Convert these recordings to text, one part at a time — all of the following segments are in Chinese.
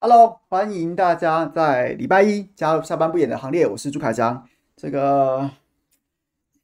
Hello，欢迎大家在礼拜一加入下班不演的行列。我是朱凯翔，这个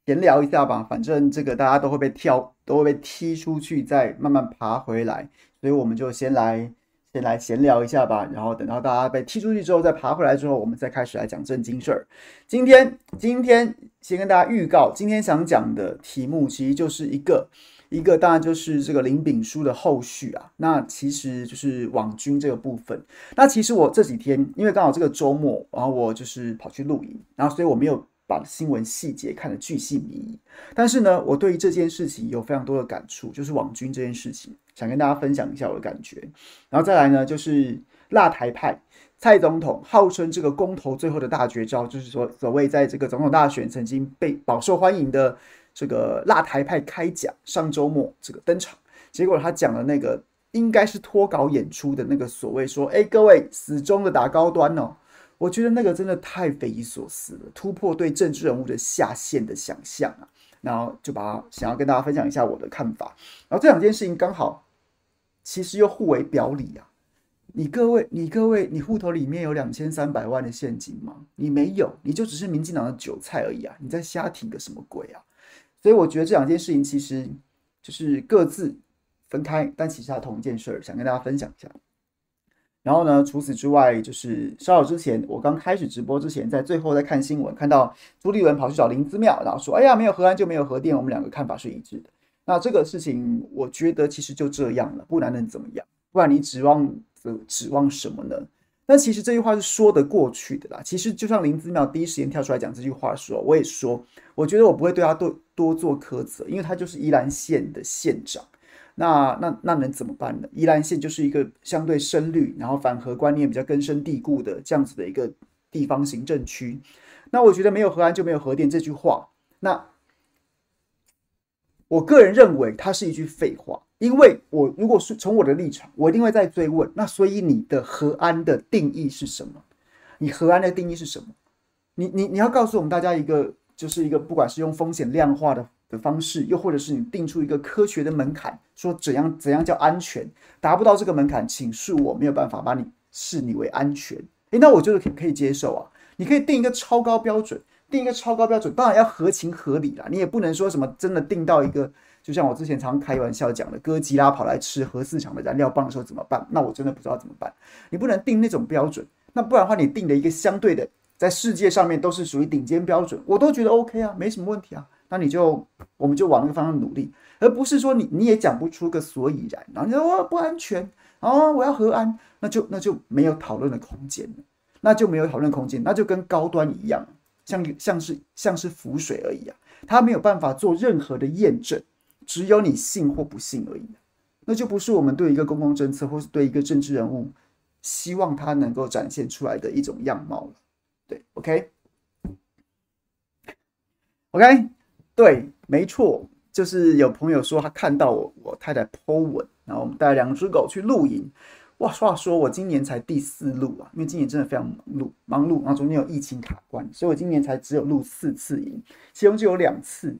闲聊一下吧，反正这个大家都会被跳，都会被踢出去，再慢慢爬回来，所以我们就先来先来闲聊一下吧。然后等到大家被踢出去之后，再爬回来之后，我们再开始来讲正经事儿。今天今天先跟大家预告，今天想讲的题目其实就是一个。一个当然就是这个林炳书的后续啊，那其实就是网军这个部分。那其实我这几天因为刚好这个周末，然后我就是跑去露营，然后所以我没有把新闻细节看得巨细靡遗。但是呢，我对于这件事情有非常多的感触，就是网军这件事情，想跟大家分享一下我的感觉。然后再来呢，就是辣台派蔡总统号称这个公投最后的大绝招，就是说所谓在这个总统大选曾经被饱受欢迎的。这个辣台派开讲，上周末这个登场，结果他讲的那个应该是脱稿演出的那个所谓说，哎，各位死忠的打高端哦，我觉得那个真的太匪夷所思了，突破对政治人物的下限的想象啊，然后就把它想要跟大家分享一下我的看法，然后这两件事情刚好其实又互为表里啊，你各位，你各位，你户头里面有两千三百万的现金吗？你没有，你就只是民进党的韭菜而已啊，你在瞎挺个什么鬼啊？所以我觉得这两件事情其实就是各自分开，但其实它同一件事儿，想跟大家分享一下。然后呢，除此之外，就是稍早之前我刚开始直播之前，在最后在看新闻，看到朱立伦跑去找林子妙，然后说：“哎呀，没有核安就没有核电，我们两个看法是一致的。”那这个事情，我觉得其实就这样了，不然能怎么样？不然你指望指望什么呢？但其实这句话是说得过去的啦。其实就像林子妙第一时间跳出来讲这句话说，我也说，我觉得我不会对他多多做苛责，因为他就是宜兰县的县长。那那那能怎么办呢？宜兰县就是一个相对深绿，然后反核观念比较根深蒂固的这样子的一个地方行政区。那我觉得没有核安就没有核电这句话，那我个人认为它是一句废话。因为我如果是从我的立场，我一定会再追问。那所以你的核安的定义是什么？你核安的定义是什么？你你你要告诉我们大家一个，就是一个不管是用风险量化的的方式，又或者是你定出一个科学的门槛，说怎样怎样叫安全，达不到这个门槛，请恕我没有办法把你视你为安全。诶，那我觉得可可以接受啊。你可以定一个超高标准，定一个超高标准，当然要合情合理啦。你也不能说什么真的定到一个。就像我之前常开玩笑讲的，哥吉拉跑来吃核四厂的燃料棒的时候怎么办？那我真的不知道怎么办。你不能定那种标准，那不然的话，你定的一个相对的，在世界上面都是属于顶尖标准，我都觉得 OK 啊，没什么问题啊。那你就我们就往那个方向努力，而不是说你你也讲不出个所以然，然后你说我不安全哦，我要核安，那就那就没有讨论的空间了，那就没有讨论空间，那就跟高端一样，像像是像是浮水而已啊，它没有办法做任何的验证。只有你信或不信而已，那就不是我们对一个公共政策或是对一个政治人物希望他能够展现出来的一种样貌了。对，OK，OK，对，没错，就是有朋友说他看到我我太太 po 文，然后我们带两只狗去露营。哇，话说我今年才第四露啊，因为今年真的非常忙碌，忙碌，然后中间有疫情卡关，所以我今年才只有露四次营，其中就有两次。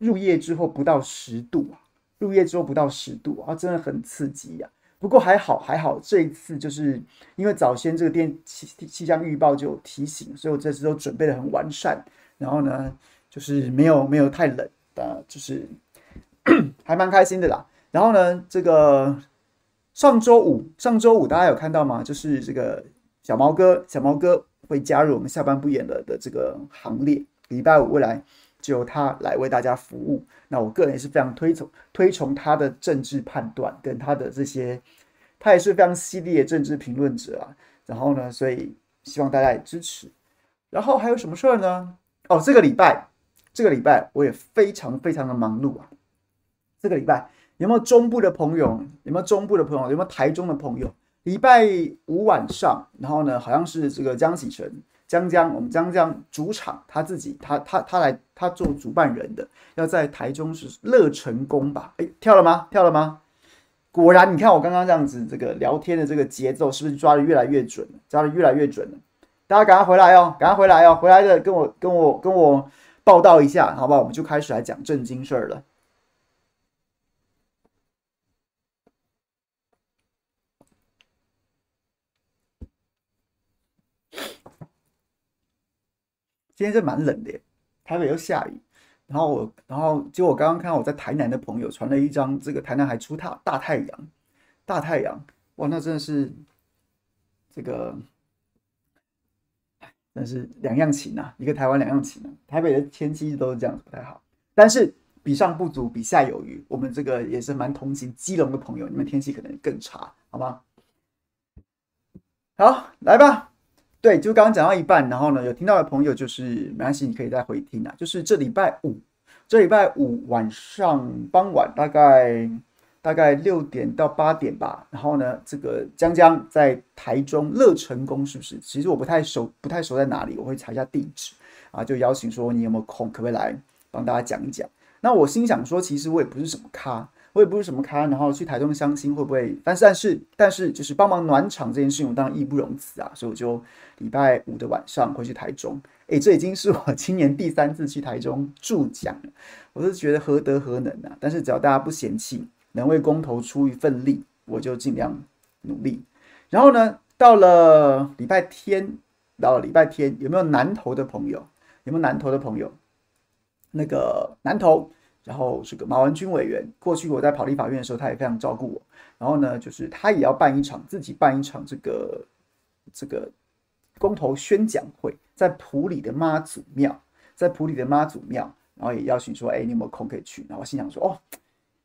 入夜之后不到十度啊，入夜之后不到十度啊，真的很刺激呀、啊。不过还好还好，这一次就是因为早先这个电气气象预报就有提醒，所以我这次都准备得很完善。然后呢，就是没有没有太冷的，就是 还蛮开心的啦。然后呢，这个上周五上周五大家有看到吗？就是这个小毛哥小毛哥会加入我们下班不演了的这个行列，礼拜五未来。就由他来为大家服务。那我个人也是非常推崇推崇他的政治判断跟他的这些，他也是非常犀利的政治评论者啊。然后呢，所以希望大家也支持。然后还有什么事儿呢？哦，这个礼拜，这个礼拜我也非常非常的忙碌啊。这个礼拜有没有中部的朋友？有没有中部的朋友？有没有台中的朋友？礼拜五晚上，然后呢，好像是这个江启臣。江江，我们江江主场，他自己，他他他来，他做主办人的，要在台中是乐成宫吧？哎，跳了吗？跳了吗？果然，你看我刚刚这样子，这个聊天的这个节奏是不是抓的越来越准了？抓的越来越准了。大家赶快回来哦，赶快回来哦，回来的跟我跟我跟我报道一下，好不好？我们就开始来讲正经事儿了。今天是蛮冷的，台北又下雨。然后我，然后就我刚刚看到我在台南的朋友传了一张这个台南还出大大太阳，大太阳，哇，那真的是这个，但是两样情啊，一个台湾两样情啊。台北的天气都是这样子不太好，但是比上不足，比下有余。我们这个也是蛮同情基隆的朋友，你们天气可能更差，好吗？好，来吧。对，就刚刚讲到一半，然后呢，有听到的朋友就是没关系，你可以再回听啊。就是这礼拜五，这礼拜五晚上傍晚大概大概六点到八点吧。然后呢，这个江江在台中乐成宫是不是？其实我不太熟，不太熟在哪里，我会查一下地址啊。就邀请说你有没有空，可不可以来帮大家讲一讲？那我心想说，其实我也不是什么咖。我也不是什么咖，然后去台中相亲会不会？但是但是但是就是帮忙暖场这件事情，我当然义不容辞啊，所以我就礼拜五的晚上会去台中。哎，这已经是我今年第三次去台中助讲了，我是觉得何德何能啊！但是只要大家不嫌弃，能为公投出一份力，我就尽量努力。然后呢，到了礼拜天，到了礼拜天，有没有南投的朋友？有没有南投的朋友？那个南投。然后是个马文君委员，过去我在跑立法院的时候，他也非常照顾我。然后呢，就是他也要办一场，自己办一场这个这个公投宣讲会，在埔里的妈祖庙，在埔里的妈祖庙，然后也邀请说，哎，你有没有空可以去？然后我心想说，哦，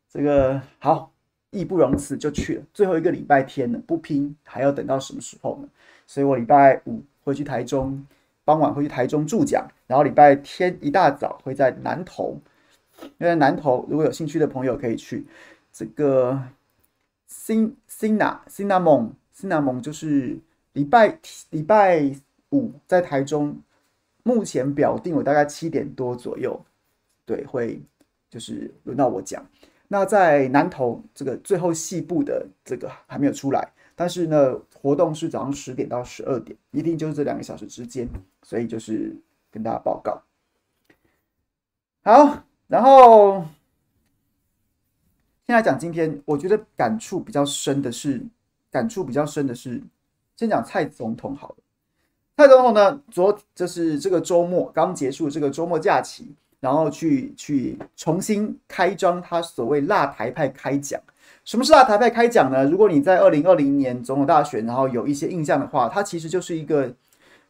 这个好，义不容辞就去了。最后一个礼拜天呢，不拼还要等到什么时候呢？所以我礼拜五回去台中，傍晚回去台中助讲，然后礼拜天一大早会在南投。因为南投如果有兴趣的朋友可以去这个 Cina Cinnamon Cinnamon 就是礼拜礼拜五在台中，目前表定我大概七点多左右，对，会就是轮到我讲。那在南投这个最后细部的这个还没有出来，但是呢，活动是早上十点到十二点，一定就是这两个小时之间，所以就是跟大家报告。好。然后，先来讲今天，我觉得感触比较深的是，感触比较深的是，先讲蔡总统好了。蔡总统呢，昨就是这个周末刚结束这个周末假期，然后去去重新开张他所谓“辣台派”开讲。什么是“辣台派”开讲呢？如果你在二零二零年总统大选，然后有一些印象的话，它其实就是一个。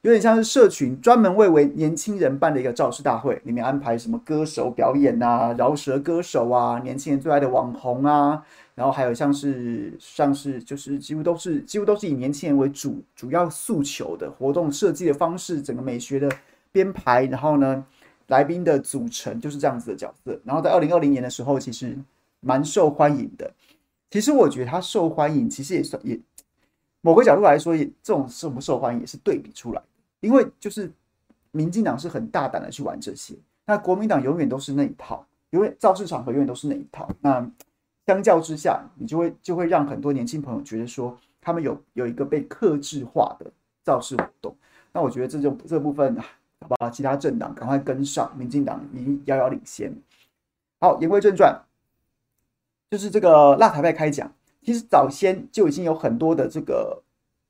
有点像是社群专门为为年轻人办的一个造势大会，里面安排什么歌手表演啊，饶舌歌手啊，年轻人最爱的网红啊，然后还有像是像是就是几乎都是几乎都是以年轻人为主主要诉求的活动设计的方式，整个美学的编排，然后呢，来宾的组成就是这样子的角色。然后在二零二零年的时候，其实蛮受欢迎的。其实我觉得他受欢迎，其实也算也某个角度来说，也这种受不受欢迎也是对比出来。因为就是民进党是很大胆的去玩这些，那国民党永远都是那一套，因为造势场合永远都是那一套。那相较之下，你就会就会让很多年轻朋友觉得说，他们有有一个被克制化的造势活动。那我觉得这就这部分，好吧，其他政党赶快跟上，民进党已经遥遥领先。好，言归正传，就是这个辣台派开讲，其实早先就已经有很多的这个。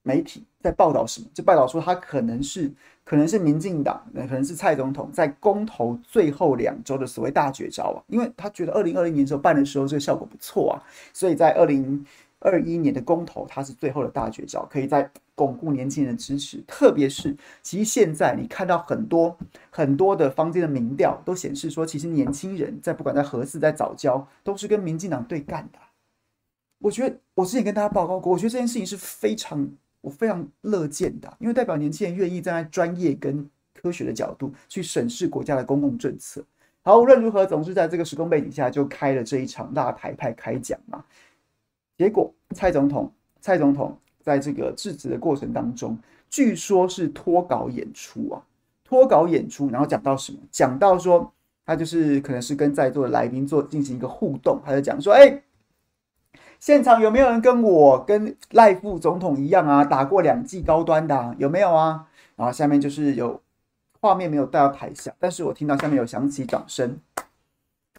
媒体在报道什么？就报道说他可能是可能是民进党，可能是蔡总统在公投最后两周的所谓大绝招啊，因为他觉得二零二零年时候办的时候这个效果不错啊，所以在二零二一年的公投他是最后的大绝招，可以在巩固年轻人的支持。特别是其实现在你看到很多很多的坊间的民调都显示说，其实年轻人在不管在核四在早教都是跟民进党对干的。我觉得我之前跟大家报告过，我觉得这件事情是非常。我非常乐见的，因为代表年轻人愿意站在专业跟科学的角度去审视国家的公共政策。好，无论如何，总是在这个时空背景下就开了这一场大台派开讲嘛。结果蔡总统，蔡总统在这个致辞的过程当中，据说是脱稿演出啊，脱稿演出，然后讲到什么？讲到说他就是可能是跟在座的来宾做进行一个互动，他就讲说，哎。现场有没有人跟我跟赖副总统一样啊，打过两剂高端的？有没有啊？然后下面就是有画面没有带到台下，但是我听到下面有响起掌声，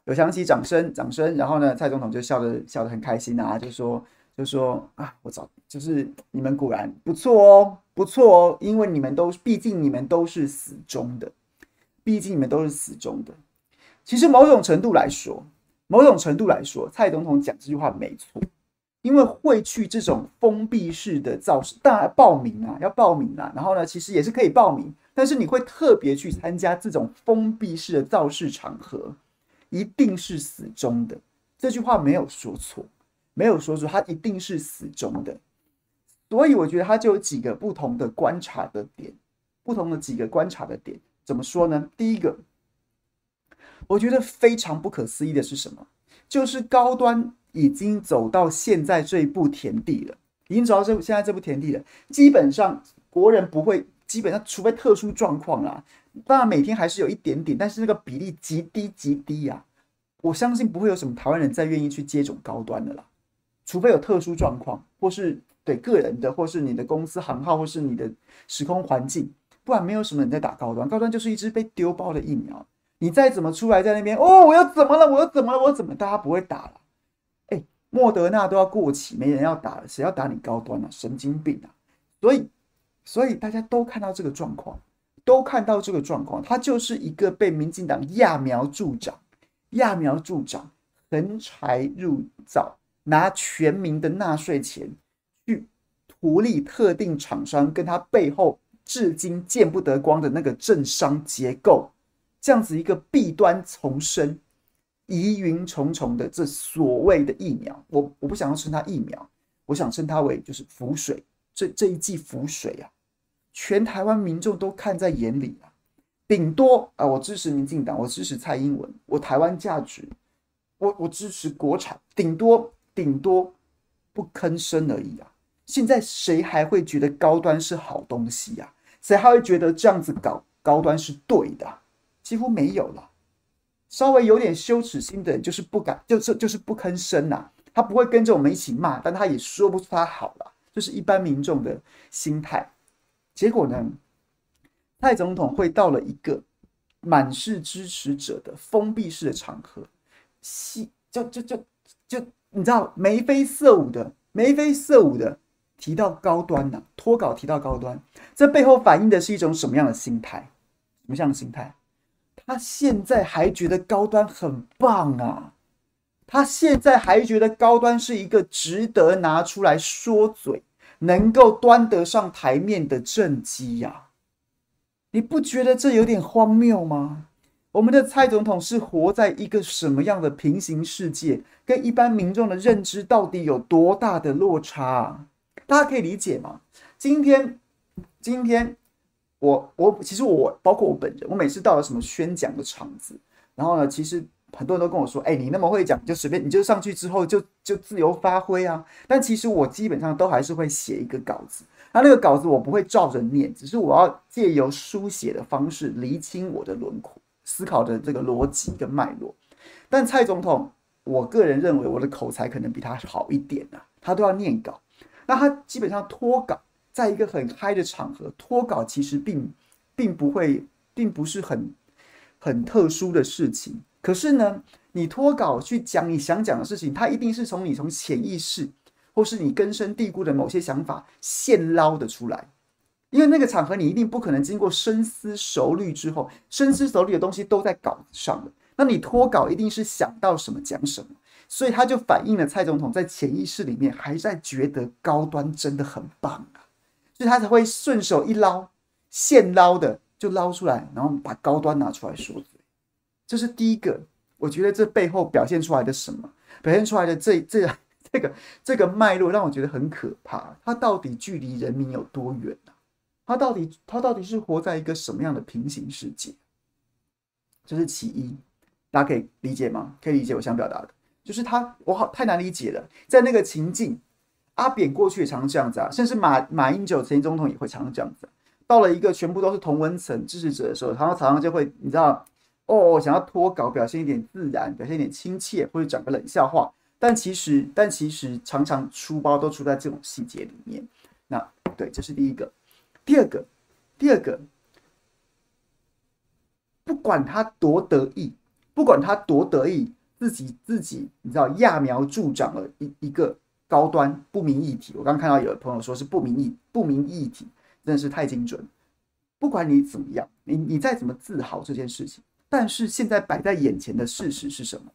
有响起掌声，掌声。然后呢，蔡总统就笑得笑得很开心啊，就说就说啊，我早就是你们果然不错哦，不错哦，因为你们都毕竟你们都是死忠的，毕竟你们都是死忠的。其实某种程度来说，某种程度来说，蔡总统讲这句话没错，因为会去这种封闭式的造势，当然报名啊，要报名啊。然后呢，其实也是可以报名，但是你会特别去参加这种封闭式的造势场合，一定是死忠的。这句话没有说错，没有说错，他一定是死忠的。所以我觉得他就有几个不同的观察的点，不同的几个观察的点，怎么说呢？第一个，我觉得非常不可思议的是什么？就是高端已经走到现在这一步田地了，已经走到这现在这步田地了。基本上国人不会，基本上除非特殊状况啦，当然每天还是有一点点，但是那个比例极低极低呀。我相信不会有什么台湾人再愿意去接种高端的啦，除非有特殊状况，或是。对个人的，或是你的公司行号，或是你的时空环境，不然没有什么人在打高端。高端就是一支被丢包的疫苗，你再怎么出来在那边哦，我又怎么了？我又怎么了？我怎么？大家不会打了。哎，莫德纳都要过期，没人要打了，谁要打你高端啊？神经病啊！所以，所以大家都看到这个状况，都看到这个状况，他就是一个被民进党揠苗助长、揠苗助长、横财入灶，拿全民的纳税钱去。图利特定厂商跟他背后至今见不得光的那个政商结构，这样子一个弊端丛生、疑云重重的这所谓的疫苗，我我不想要称它疫苗，我想称它为就是浮水，这这一剂浮水啊，全台湾民众都看在眼里啊，顶多啊，我支持民进党，我支持蔡英文，我台湾价值，我我支持国产，顶多顶多不吭声而已啊。现在谁还会觉得高端是好东西呀？谁还会觉得这样子搞高端是对的？几乎没有了。稍微有点羞耻心的人就是不敢，就是就是不吭声呐。他不会跟着我们一起骂，但他也说不出他好了。就是一般民众的心态。结果呢，蔡总统会到了一个满是支持者的封闭式的场合，戏就就就就你知道眉飞色舞的，眉飞色舞的。提到高端呐、脱稿提到高端，这背后反映的是一种什么样的心态？什么样的心态？他现在还觉得高端很棒啊！他现在还觉得高端是一个值得拿出来说嘴、能够端得上台面的政绩呀！你不觉得这有点荒谬吗？我们的蔡总统是活在一个什么样的平行世界？跟一般民众的认知到底有多大的落差？大家可以理解吗？今天，今天我我其实我包括我本人，我每次到了什么宣讲的场子，然后呢，其实很多人都跟我说：“哎，你那么会讲，就随便，你就上去之后就就自由发挥啊。”但其实我基本上都还是会写一个稿子，那那个稿子我不会照着念，只是我要借由书写的方式厘清我的轮廓、思考的这个逻辑跟脉络。但蔡总统，我个人认为我的口才可能比他好一点啊，他都要念稿。那他基本上脱稿，在一个很嗨的场合脱稿，其实并并不会，并不是很很特殊的事情。可是呢，你脱稿去讲你想讲的事情，它一定是从你从潜意识，或是你根深蒂固的某些想法现捞的出来。因为那个场合，你一定不可能经过深思熟虑之后，深思熟虑的东西都在稿子上了。那你脱稿一定是想到什么讲什么。所以他就反映了蔡总统在潜意识里面还在觉得高端真的很棒，所以他才会顺手一捞，现捞的就捞出来，然后把高端拿出来说嘴。这是第一个，我觉得这背后表现出来的什么？表现出来的这这 这个这个脉络让我觉得很可怕。他到底距离人民有多远呢？他到底他到底是活在一个什么样的平行世界？这是其一，大家可以理解吗？可以理解我想表达的。就是他，我好太难理解了。在那个情境，阿扁过去也常常这样子啊，甚至马马英九前总统也会常常这样子。到了一个全部都是同文层支持者的时候，常常常常就会，你知道，哦，想要脱稿，表现一点自然，表现一点亲切，或者讲个冷笑话。但其实，但其实常常出包都出在这种细节里面。那对，这是第一个。第二个，第二个，不管他多得意，不管他多得意。自己自己，你知道揠苗助长了一一个高端不明议题。我刚看到有的朋友说是不明议不明议题，真的是太精准。不管你怎么样，你你再怎么自豪这件事情，但是现在摆在眼前的事实是什么？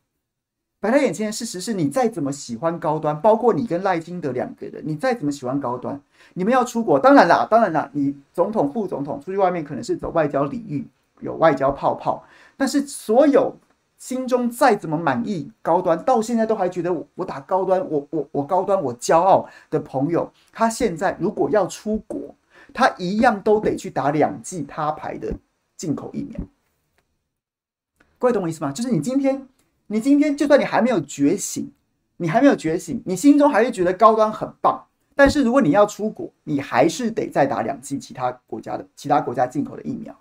摆在眼前的事实是你再怎么喜欢高端，包括你跟赖金德两个人，你再怎么喜欢高端，你们要出国，当然啦，当然啦，你总统、副总统出去外面可能是走外交礼遇，有外交泡泡，但是所有心中再怎么满意高端，到现在都还觉得我我打高端，我我我高端，我骄傲的朋友，他现在如果要出国，他一样都得去打两剂他牌的进口疫苗。各位懂我意思吗？就是你今天。你今天就算你还没有觉醒，你还没有觉醒，你心中还是觉得高端很棒。但是如果你要出国，你还是得再打两剂其他国家的其他国家进口的疫苗。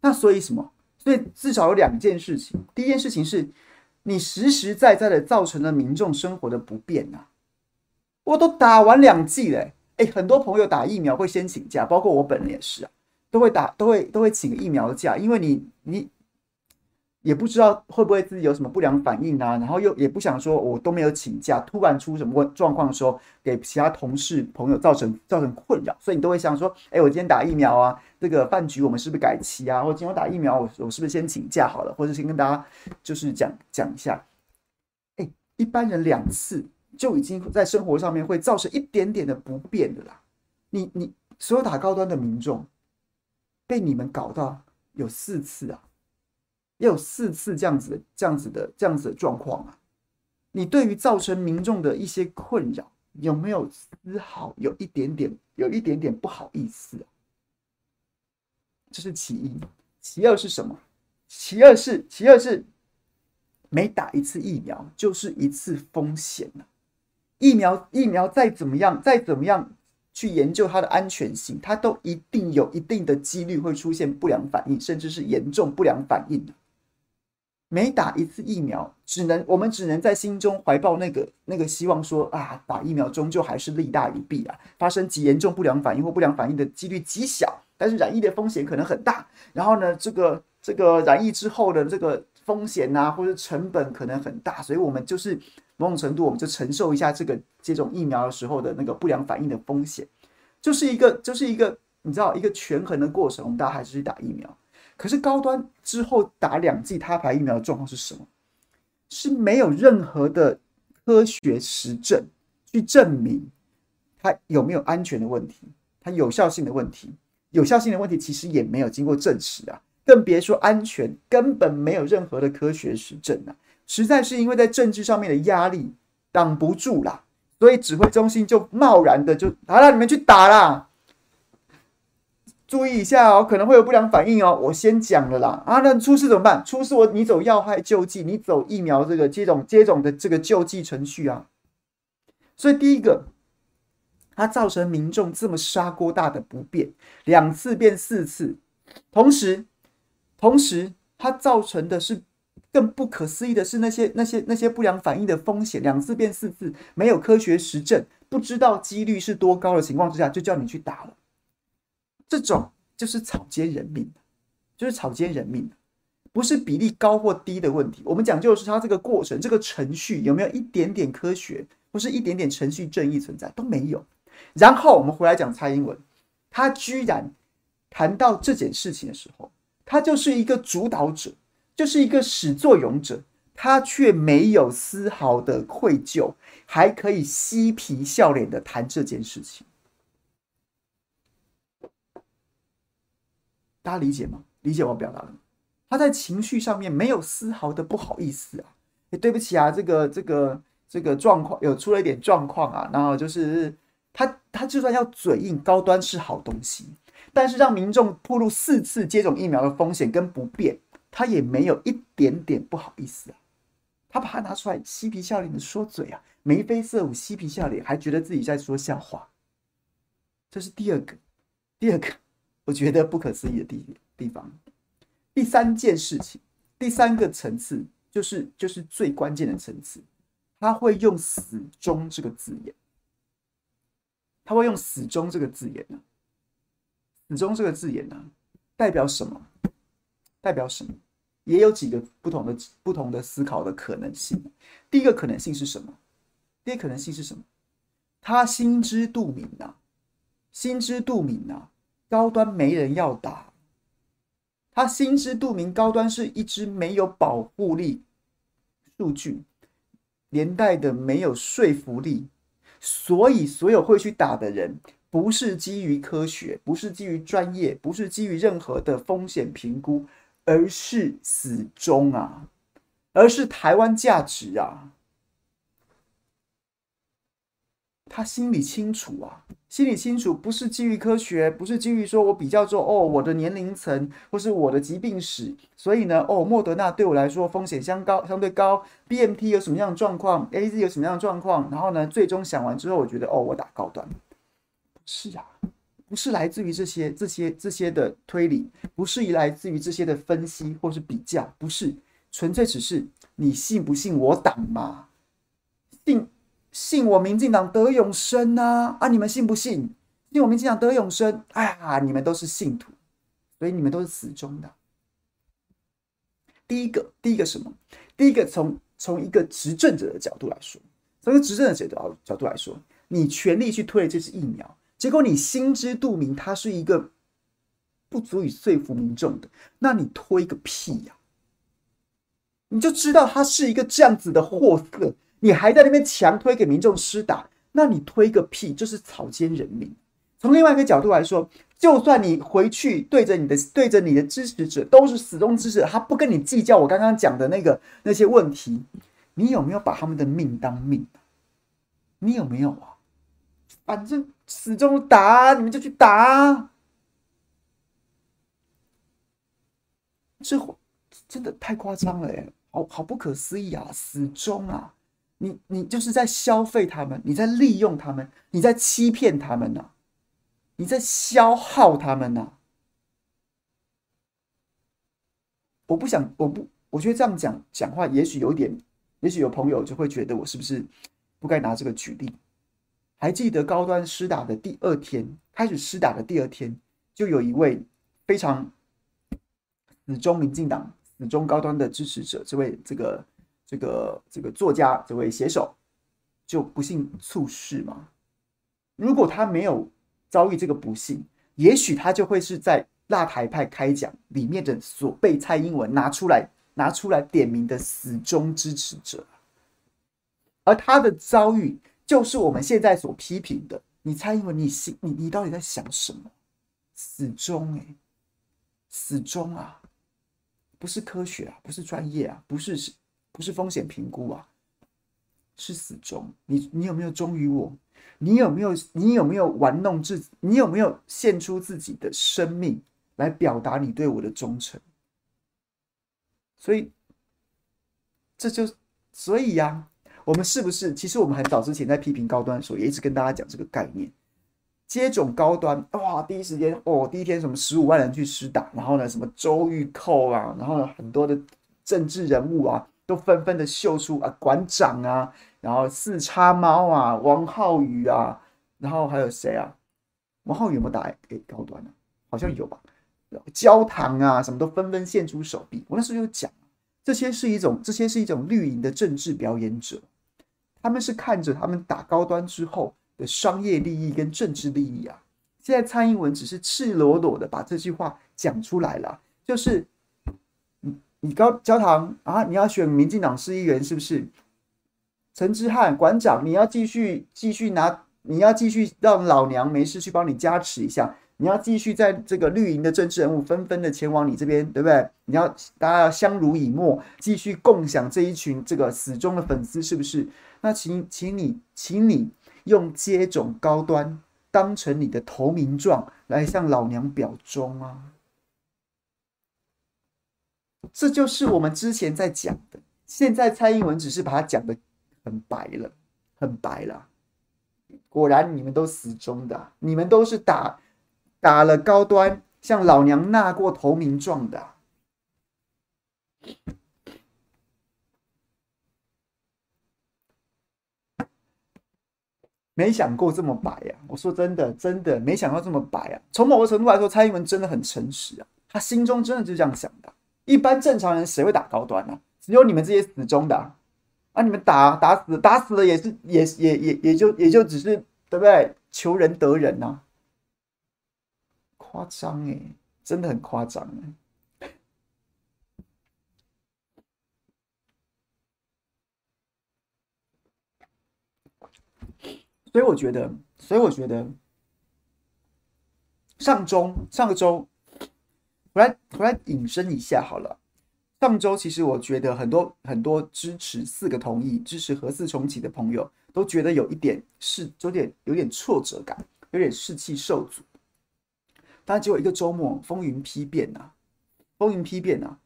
那所以什么？所以至少有两件事情。第一件事情是，你实实在在的造成了民众生活的不便呐。我都打完两剂嘞，哎，很多朋友打疫苗会先请假，包括我本人也是啊，都会打，都会都会请疫苗假，因为你你。也不知道会不会自己有什么不良反应啊，然后又也不想说我都没有请假，突然出什么状况的时候，给其他同事朋友造成造成困扰，所以你都会想说，哎，我今天打疫苗啊，这个饭局我们是不是改期啊？或今天打疫苗，我我是不是先请假好了？或者先跟大家就是讲讲一下，哎，一般人两次就已经在生活上面会造成一点点的不便的啦。你你所有打高端的民众被你们搞到有四次啊！有四次这样子的、这样子的、这样子的状况啊！你对于造成民众的一些困扰，有没有丝毫有一点点、有一点点不好意思啊？这是其一。其二是什么？其二是，其二是，每打一次疫苗就是一次风险啊！疫苗，疫苗再怎么样，再怎么样。去研究它的安全性，它都一定有一定的几率会出现不良反应，甚至是严重不良反应。每打一次疫苗，只能我们只能在心中怀抱那个那个希望说，啊，打疫苗终究还是利大于弊啊，发生极严重不良反应或不良反应的几率极小，但是染疫的风险可能很大。然后呢，这个这个染疫之后的这个风险啊，或者成本可能很大，所以我们就是。某种程度，我们就承受一下这个接种疫苗的时候的那个不良反应的风险，就是一个就是一个你知道一个权衡的过程。我们大家还是去打疫苗，可是高端之后打两剂他牌疫苗的状况是什么？是没有任何的科学实证去证明它有没有安全的问题，它有效性的问题，有效性的问题其实也没有经过证实啊，更别说安全，根本没有任何的科学实证啊。实在是因为在政治上面的压力挡不住啦，所以指挥中心就贸然的就好了，你们去打啦，注意一下哦，可能会有不良反应哦。我先讲了啦，啊，那出事怎么办？出事我你走要害救济，你走疫苗这个接种接种的这个救济程序啊。所以第一个，它造成民众这么砂锅大的不便，两次变四次，同时同时它造成的是。更不可思议的是，那些那些那些不良反应的风险，两次变四次，没有科学实证，不知道几率是多高的情况之下，就叫你去打了。这种就是草菅人命，就是草菅人命，不是比例高或低的问题。我们讲究的是它这个过程，这个程序有没有一点点科学，不是一点点程序正义存在都没有。然后我们回来讲蔡英文，他居然谈到这件事情的时候，他就是一个主导者。就是一个始作俑者，他却没有丝毫的愧疚，还可以嬉皮笑脸的谈这件事情。大家理解吗？理解我表达的吗？他在情绪上面没有丝毫的不好意思啊！欸，对不起啊，这个这个这个状况有出了一点状况啊，然后就是他他就算要嘴硬，高端是好东西，但是让民众暴露四次接种疫苗的风险跟不便。他也没有一点点不好意思啊，他把它拿出来嬉皮笑脸的说嘴啊，眉飞色舞，嬉皮笑脸，还觉得自己在说笑话。这是第二个，第二个我觉得不可思议的地地方。第三件事情，第三个层次就是就是最关键的层次，他会用“死忠”这个字眼，他会用“死忠”这个字眼呢、啊？“死忠”这个字眼呢、代表什么？代表什么？也有几个不同的不同的思考的可能性。第一个可能性是什么？第一个可能性是什么？他心知肚明啊，心知肚明啊，高端没人要打，他心知肚明，高端是一支没有保护力数据，连带的没有说服力，所以所有会去打的人，不是基于科学，不是基于专业，不是基于任何的风险评估，而是死忠啊，而是台湾价值啊。他心里清楚啊，心里清楚，不是基于科学，不是基于说我比较说哦，我的年龄层或是我的疾病史，所以呢，哦，莫德纳对我来说风险相高，相对高，B M T 有什么样的状况，AZ 有什么样的状况，然后呢，最终想完之后，我觉得哦，我打高端，是啊，不是来自于这些这些这些的推理，不是来自于这些的分析或是比较，不是，纯粹只是你信不信我党嘛，信。信我民进党得永生啊！啊，你们信不信？信我民进党得永生？哎呀，你们都是信徒，所以你们都是死忠的。第一个，第一个什么？第一个从从一个执政者的角度来说，从一个执政者的角度来说，你全力去推这支疫苗，结果你心知肚明，它是一个不足以说服民众的，那你推个屁呀、你就知道它是一个这样子的货色。你还在那边强推给民众施打，那你推个屁，就是草菅人命。从另外一个角度来说，就算你回去对着你的对着你的支持者都是死忠支持，他不跟你计较我刚刚讲的那个那些问题，你有没有把他们的命当命？你有没有啊？反正死忠打，你们就去打。这真的太夸张了耶，好好不可思议啊！死忠啊！你你就是在消费他们，你在利用他们，你在欺骗他们呢、你在消耗他们呢、我不想，我不，我觉得这样讲讲话，也许有点，也许有朋友就会觉得我是不是不该拿这个举例？还记得高端施打的第二天，开始施打的第二天，就有一位非常死忠民进党、死忠高端的支持者，这位这个。这个这个作家，这位写手就不幸猝逝吗？如果他没有遭遇这个不幸，也许他就会是在辣台派开讲里面的所被蔡英文拿出来拿出来点名的死忠支持者，而他的遭遇就是我们现在所批评的。你蔡英文，你心你你到底在想什么？死忠哎，死忠啊，不是科学啊，不是专业啊，不是。不是风险评估啊，是死忠。你你有没有忠于我？你有没有你有没有玩弄自己？你有没有献出自己的生命来表达你对我的忠诚？所以这就所以呀、啊，我们是不是？其实我们很早之前在批评高端的时候，也一直跟大家讲这个概念：接种高端，哇，第一时间哦，第一天什么十五万人去施打，然后呢，什么周玉蔻啊，然后呢，很多的政治人物啊。都纷纷的秀出啊，馆长啊，然后四叉猫啊，王浩宇啊，然后还有谁啊？王浩宇有没有打给高端、啊？好像有吧。焦糖啊，什么都纷纷献出手臂。我那时候就讲，这些是一种，这些是一种绿营的政治表演者，他们是看着他们打高端之后的商业利益跟政治利益啊。现在蔡英文只是赤裸裸的把这句话讲出来了，就是。你高焦糖啊！你要选民进党市议员是不是？陈之汉馆长，你要继续继续拿，你要继续让老娘没事去帮你加持一下。你要继续在这个绿营的政治人物纷纷的前往你这边，对不对？你要大家要相濡以沫，继续共享这一群这个死忠的粉丝，是不是？那请请你，请你用接种高端当成你的投名状来向老娘表忠啊！这就是我们之前在讲的，现在蔡英文只是把它讲的很白了，很白了。果然你们都死忠的，你们都是打打了高端，向老娘纳过投名状的。没想过这么白呀！我说真的，真的没想到这么白啊！从某个程度来说，蔡英文真的很诚实啊，他心中真的就这样想的。一般正常人谁会打高端呢、啊？只有你们这些死忠的啊！啊你们打打死打死了也是也也也也就也就只是对不对？求仁得仁呐、夸张哎，真的很夸张哎。所以我觉得，所以我觉得，上周上个周，回来回来引申一下好了。上周其实我觉得很多很多支持四个同意、支持核四重启的朋友，都觉得有一点是有点有点挫折感，有点士气受阻。但结果一个周末风云丕变呐、啊，风云丕变呐、啊。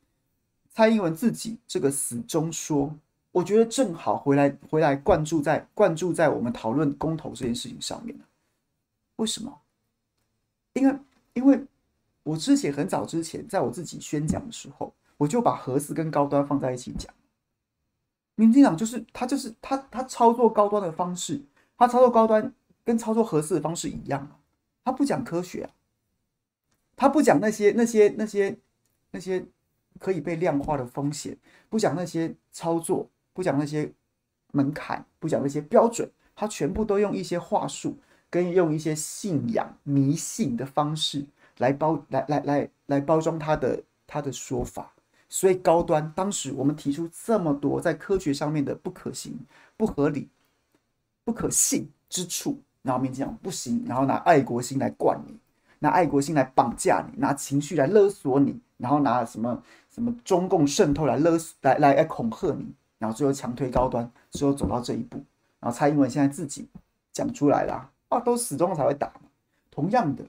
蔡英文自己这个死忠说，我觉得正好回来回来灌注在灌注在我们讨论公投这件事情上面。为什么？因为因为我之前很早之前在我自己宣讲的时候，我就把核四跟高端放在一起讲。民进党就是他就是他他操作高端的方式，他操作高端跟操作核四的方式一样啊，他不讲科学。他不讲那些那些那些那些可以被量化的风险，不讲那些操作，不讲那些门槛，不讲那些标准，他全部都用一些话术跟用一些信仰迷信的方式来包来来来来包装他的他的说法。所以高端当时我们提出这么多在科学上面的不可行、不合理、不可信之处，然后民进党不行，然后拿爱国心来灌你。拿爱国心来绑架你，拿情绪来勒索你，然后拿什么什么中共渗透来勒索、来来来恐吓你，然后最后强推高端，最后走到这一步。然后蔡英文现在自己讲出来了，啊，都死忠才会打。同样的，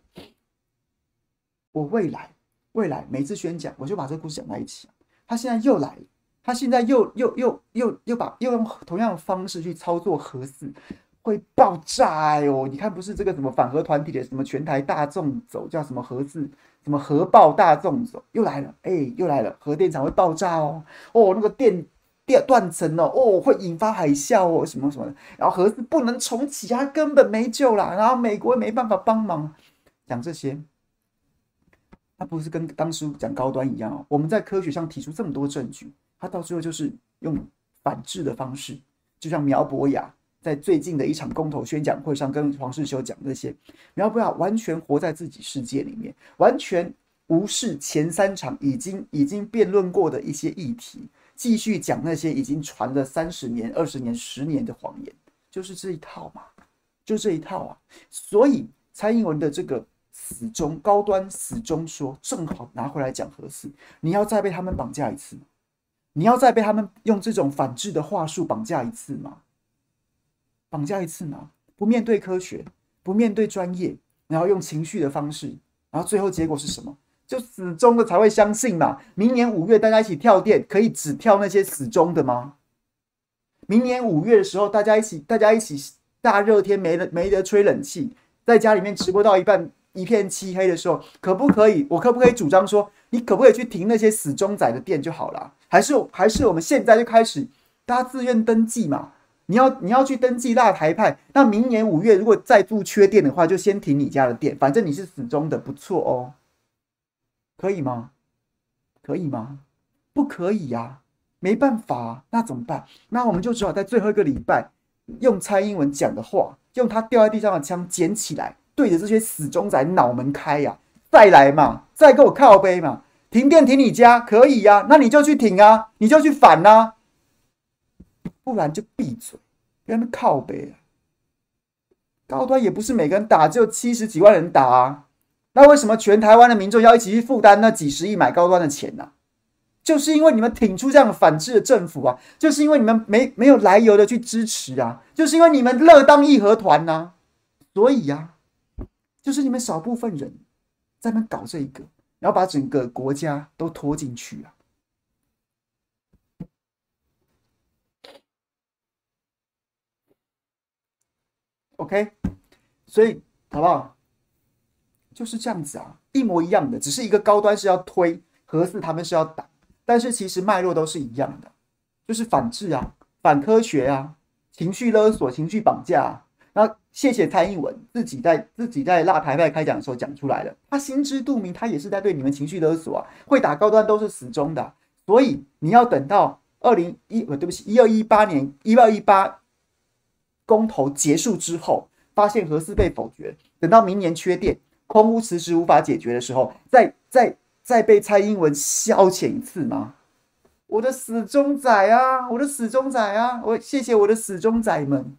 我未来未来每次宣讲，我就把这个故事讲在一起。他现在又来了，他现在又又又又又把又用同样的方式去操作核四。会爆炸哟、哦！你看，不是这个什么反核团体的什么全台大众走，叫什么核四，什么核爆大众走，又来了，哎，又来了，核电厂会爆炸哦，哦，那个电电断层哦，哦，会引发海啸哦，什么什么的，然后核四不能重启啊，根本没救了，然后美国也没办法帮忙，讲这些，他不是跟当时讲高端一样哦，我们在科学上提出这么多证据，他到最后就是用反制的方式，就像苗博雅。在最近的一场公投宣讲会上，跟黄世修讲这些，苗博雅完全活在自己世界里面，完全无视前三场已经已经辩论过的一些议题，继续讲那些已经传了三十年、二十年、十年的谎言，就是这一套嘛，就这一套啊。所以蔡英文的这个死忠高端死忠说，正好拿回来讲核四，你要再被他们绑架一次吗？你要再被他们用这种反制的话术绑架一次吗？绑架一次吗？不面对科学，不面对专业，然后用情绪的方式，然后最后结果是什么？就死忠的才会相信嘛。明年五月大家一起跳电，可以只跳那些死忠的吗？明年五月的时候，大家一起，大家一起大热天没得没得吹冷气，在家里面直播到一半一片漆黑的时候，可不可以？我可不可以主张说，你可不可以去停那些死忠仔的店就好了？还是还是我们现在就开始大家自愿登记嘛？你要你要去登记辣台派，那明年五月如果再度缺电的话，就先停你家的电，反正你是死忠的，不错哦，可以吗？可以吗？不可以呀、没办法、那怎么办？那我们就只好在最后一个礼拜，用蔡英文讲的话，用他掉在地上的枪捡起来，对着这些死忠仔脑门开呀、再来嘛，再给我靠背嘛，停电停你家可以呀、那你就去停啊，你就去反啊。不然就闭嘴，别人靠背啊！高端也不是每个人打，只有七十几万人打啊。那为什么全台湾的民众要一起去负担那几十亿买高端的钱呢、就是因为你们挺出这样反制的政府啊，就是因为你们没没有来由的去支持啊，就是因为你们乐当义和团呐、啊。所以呀、啊，就是你们少部分人在那搞这一个，然后把整个国家都拖进去啊。OK，所以好不好？就是这样子啊，一模一样的，只是一个高端是要推，核四他们是要打，但是其实脉络都是一样的，就是反制啊，反科学啊，情绪勒索、情绪绑架。谢谢蔡英文自己在自己在辣台派开讲的时候讲出来了，他心知肚明，他也是在对你们情绪勒索啊。会打高端都是死忠的，所以你要等到二零一呃，对不起，一二一八年一二一八。公投结束之后，发现核四被否决，等到明年缺电，空屋迟迟无法解决的时候，再再再被蔡英文消遣一次吗？我的死忠仔啊，我的死忠仔啊，我谢谢我的死忠仔们，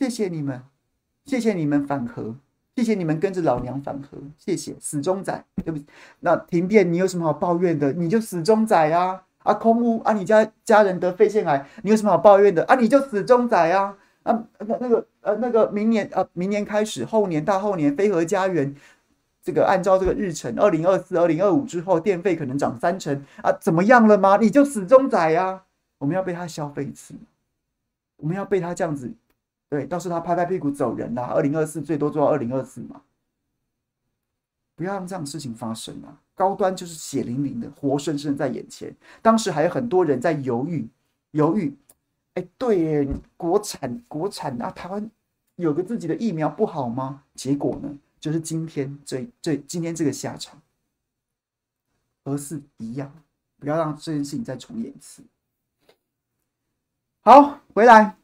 谢谢你们，谢谢你们反核，谢谢你们跟着老娘反核，谢谢死忠仔，对不起。那停电你有什么好抱怨的？你就死忠仔啊！啊，空屋啊，你家家人得肺腺癌，你有什么好抱怨的？啊，你就死忠仔啊！啊，那那个呃，那个明年呃，明年开始，后年大后年，飞河家园，这个按照这个日程，二零二四、二零二五之后，电费可能涨三成啊，怎么样了吗？你就死忠仔呀！我们要被他消费一次，我们要被他这样子，对，到时候他拍拍屁股走人啦。二零二四最多做到二零二四嘛，不要让这样的事情发生啊！高端就是血淋淋的，活生生在眼前。当时还有很多人在犹豫，犹豫。哎，对耶，国产国产啊，台湾有个自己的疫苗不好吗？结果呢，就是今天这这今天这个下场，而是一样，不要让这件事情再重演一次。好，回来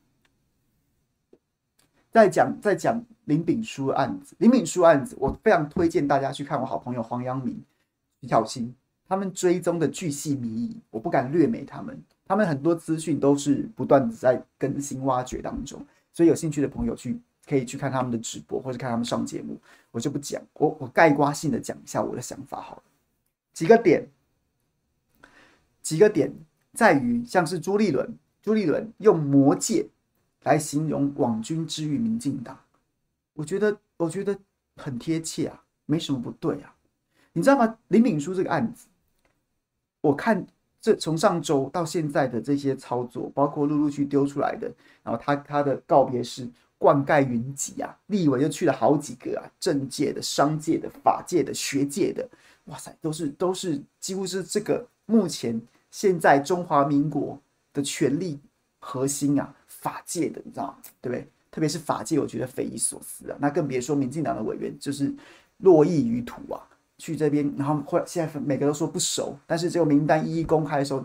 在讲在讲林炳书案子，林炳书案子，我非常推荐大家去看我好朋友黄阳明、徐巧芯他们追踪的巨细靡遗，我不敢略美他们。他们很多资讯都是不断的在更新挖掘当中，所以有兴趣的朋友去可以去看他们的直播或者看他们上节目，我就不讲，我我概括性的讲一下我的想法好了。几个点，几个点在于像是朱立伦，朱立伦用魔戒来形容网军之于民进党，我觉得我觉得很贴切啊，没什么不对啊，你知道吗？林敏书这个案子，我看。这从上周到现在的这些操作，包括陆陆续丢出来的，然后他他的告别式灌溉云集啊，立委又去了好几个啊，政界的、商界的、法界的、学界的，哇塞，都是都是几乎是这个目前现在中华民国的权力核心啊，法界的，你知道？对不对？特别是法界，我觉得匪夷所思啊，那更别说民进党的委员就是络绎于途啊。去这边，然后后来现在每个都说不熟，但是这个名单一一公开的时候，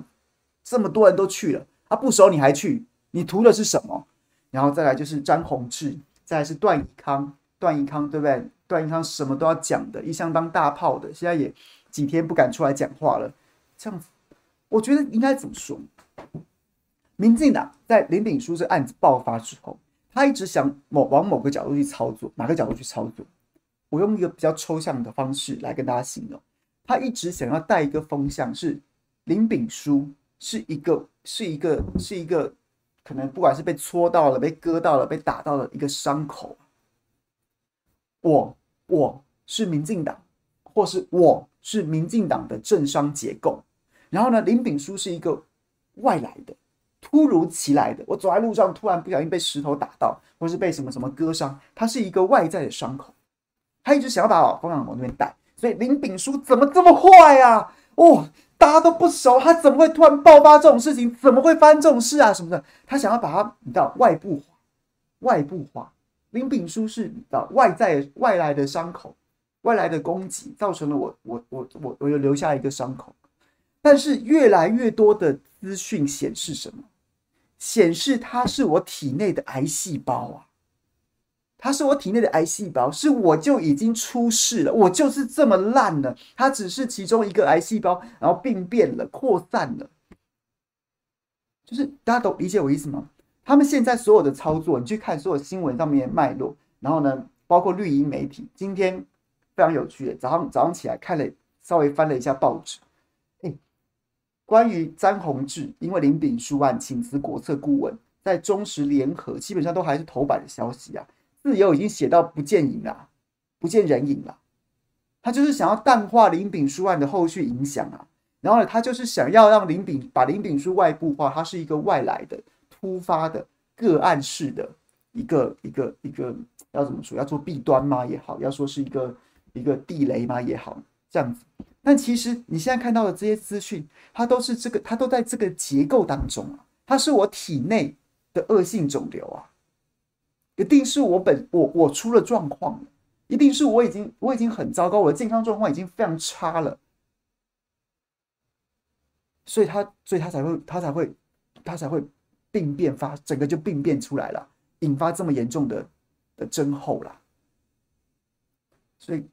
这么多人都去了，啊不熟你还去，你图的是什么？然后再来就是詹宏志，再来是段宜康，段宜康对不对？段宜康什么都要讲的，一向当大炮的，现在也几天不敢出来讲话了，这样子，我觉得应该怎么说？民进党在林炳书这案子爆发之后，他一直想某往某个角度去操作，哪个角度去操作？我用一个比较抽象的方式来跟大家形容，他一直想要带一个风向，是林炳书是一个是一个是一个可能不管是被戳到了、被割到了、被打到了一个伤口。我我是民进党，或是我是民进党的政商结构。然后呢，林炳书是一个外来的、突如其来的。我走在路上，突然不小心被石头打到，或是被什么什么割伤，它是一个外在的伤口。他一直想要把风向往那边带，所以林炳书怎么这么坏啊？哦，大家都不熟，他怎么会突然爆发这种事情？怎么会发生这种事啊？什么的？他想要把它你知道外部化，外部化。林炳书是你知道外在外来的伤口，外来的攻击造成了我我我我我又留下一个伤口。但是越来越多的资讯显示什么？显示它是我体内的癌细胞啊！它是我体内的癌细胞，是我就已经出事了，我就是这么烂了。它只是其中一个癌细胞，然后病变了，扩散了。就是大家都理解我意思吗？他们现在所有的操作，你去看所有新闻上面的脉络，然后呢，包括绿营媒体，今天非常有趣的，早上早上起来看了，稍微翻了一下报纸，关于詹宏志因为林炳书案请辞国策顾问，在中时联合基本上都还是头版的消息啊。自由已经写到不见影了，不见人影了。他就是想要淡化林炳书案的后续影响啊。然后呢，他就是想要让林炳把林炳书外部化，它是一个外来的、突发的、个案式的一个一个一个要怎么说？要做弊端吗？也好，要说是一个一个地雷吗？也好，这样子。但其实你现在看到的这些资讯，它都是这个，它都在这个结构当中啊。它是我体内的恶性肿瘤啊。一定是我本我我出了状况了，一定是我已经我已经很糟糕，我的健康状况已经非常差了，所以他所以他才会他才会他才会病变发，整个就病变出来了，引发这么严重的的症候啦。所以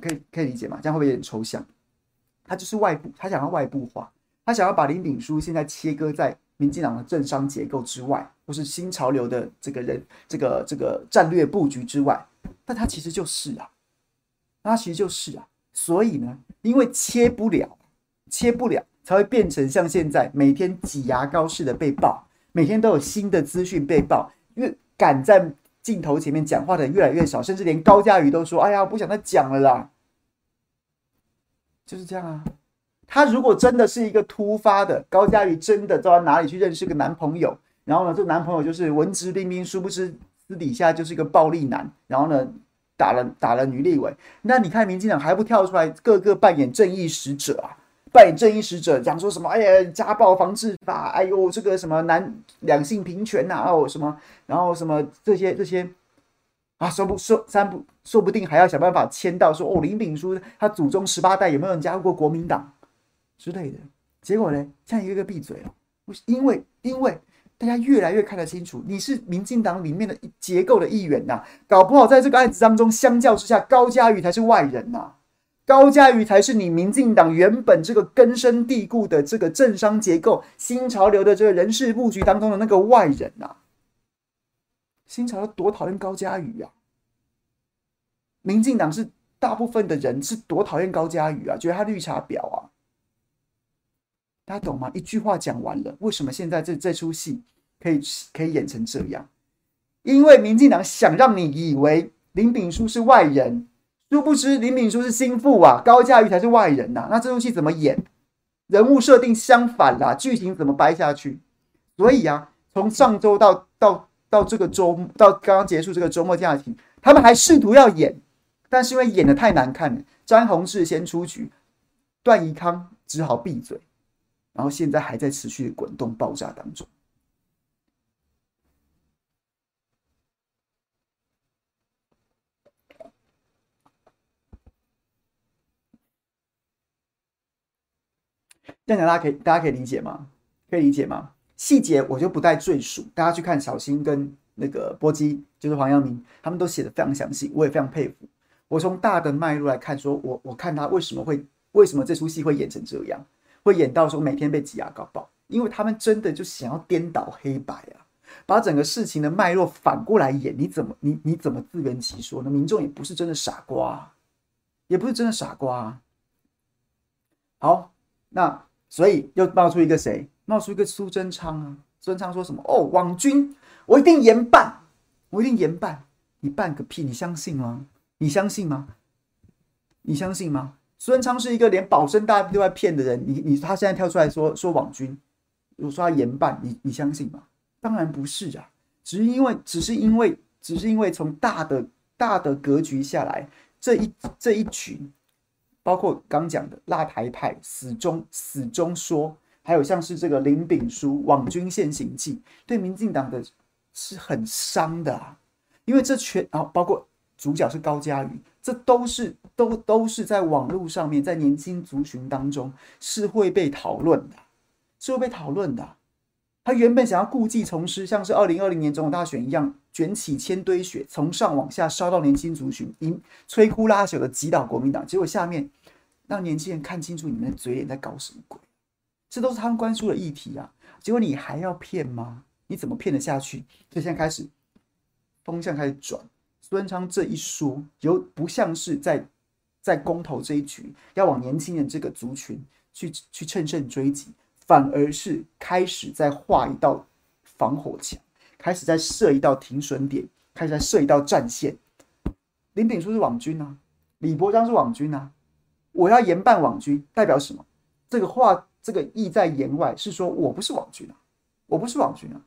可以可以理解吗？这样会不会有点抽象？他就是外部，他想要外部化，他想要把林炳书现在切割在民进党的政商结构之外，或是新潮流的这个人这个这个战略布局之外，但他其实就是啊，他其实就是啊，所以呢，因为切不了，切不了，才会变成像现在每天挤牙膏似的被爆，每天都有新的资讯被爆，因为赶在镜头前面讲话的人越来越少，甚至连高嘉瑜都说：“哎呀，我不想再讲了啦。”就是这样啊，他如果真的是一个突发的，高嘉瑜真的到哪里去认识个男朋友，然后呢，这男朋友就是文质彬彬，殊不知私底下就是一个暴力男，然后呢，打了打了女立委，那你看民进党还不跳出来，个个扮演正义使者啊，扮演正义使者，讲说什么？哎呀，家暴防治法，哎呦，这个什么男两性平权呐、啊，哦什么，然后什么这些这些。啊，说不说三不，说不定还要想办法签到说哦，林炳书他祖宗十八代有没有人加入过国民党之类的？结果呢，现在一个个闭嘴了，因为因为大家越来越看得清楚，你是民进党里面的结构的一员呐，搞不好在这个案子当中，相较之下，高嘉瑜才是外人呐，高嘉瑜才是你民进党原本这个根深蒂固的这个政商结构、新潮流的这个人事布局当中的那个外人呐。新潮流多讨厌高嘉瑜啊！民进党是大部分的人是多讨厌高嘉瑜啊，觉得他绿茶婊啊！大家懂吗？一句话讲完了，为什么现在这这出戏可以可以演成这样？因为民进党想让你以为林炳书是外人，殊不知林敏书是心腹啊，高嘉瑜才是外人呐、那这出戏怎么演？人物设定相反啦，剧情怎么掰下去？所以啊，从上周到到。到这个周，到刚刚结束这个周末假期，他们还试图要演，但是因为演的太难看了，詹宏志先出局，段宜康只好闭嘴，然后现在还在持续滚动爆炸当中。这样大家可以大家可以理解吗？可以理解吗？细节我就不再赘述，大家去看小新跟那个波基，就是黄阳明，他们都写的非常详细，我也非常佩服。我从大的脉络来看说，我我看他为什么会为什么这出戏会演成这样，会演到说每天被挤牙膏爆，因为他们真的就想要颠倒黑白啊，把整个事情的脉络反过来演，你怎么你你怎么自圆其说呢？民众也不是真的傻瓜，也不是真的傻瓜。好，那所以又冒出一个谁？冒出一个苏贞昌啊！苏贞昌说什么？哦，网军，我一定严办，我一定严办。你办个屁！你相信吗？你相信吗？你相信吗？苏贞昌是一个连保生大帝都在骗的人。你你他现在跳出来说说网军，我说他严办，你你相信吗？当然不是啊！只是因为，只是因为，只是因为从大的大的格局下来，这一这一群，包括刚讲的辣台派，死忠死忠说。还有像是这个林炳书网军现形记，对民进党的是很伤的啊，因为这全啊，包括主角是高嘉瑜，这都是都都是在网络上面，在年轻族群当中是会被讨论的，是会被讨论的。他原本想要故技重施，像是二零二零年总统大选一样，卷起千堆雪，从上往下烧到年轻族群，因摧枯拉朽的击倒国民党，结果下面让年轻人看清楚你们的嘴脸在搞什么鬼。这都是他们关注的议题啊！结果你还要骗吗？你怎么骗得下去？所以现在开始风向开始转，苏贞昌这一说，有不像是在在公投这一局要往年轻人这个族群去去乘胜追击，反而是开始在画一道防火墙，开始在设一道停损点，开始在设一道战线。林炳书是网军啊，李伯璋是网军啊，我要严办网军，代表什么？这个话。这个意在言外，是说我不是网军啊，我不是网军啊，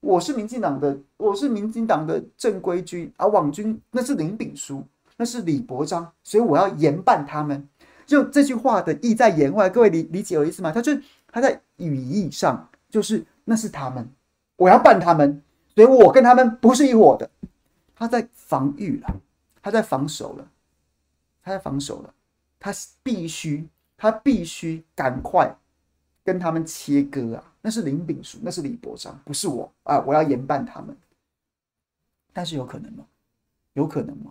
我是民进党的，我是民进党的正规军，而网军那是林炳书，那是李伯璋，所以我要严办他们。就这句话的意在言外，各位理理解我意思吗？他就他在语义上就是那是他们，我要办他们，所以我跟他们不是一伙的。他在防御了，他在防守了，他在防守了，他必须，他必须赶快。跟他们切割啊，那是林炳书，那是李伯章，不是我啊！我要严办他们，但是有可能吗？有可能吗？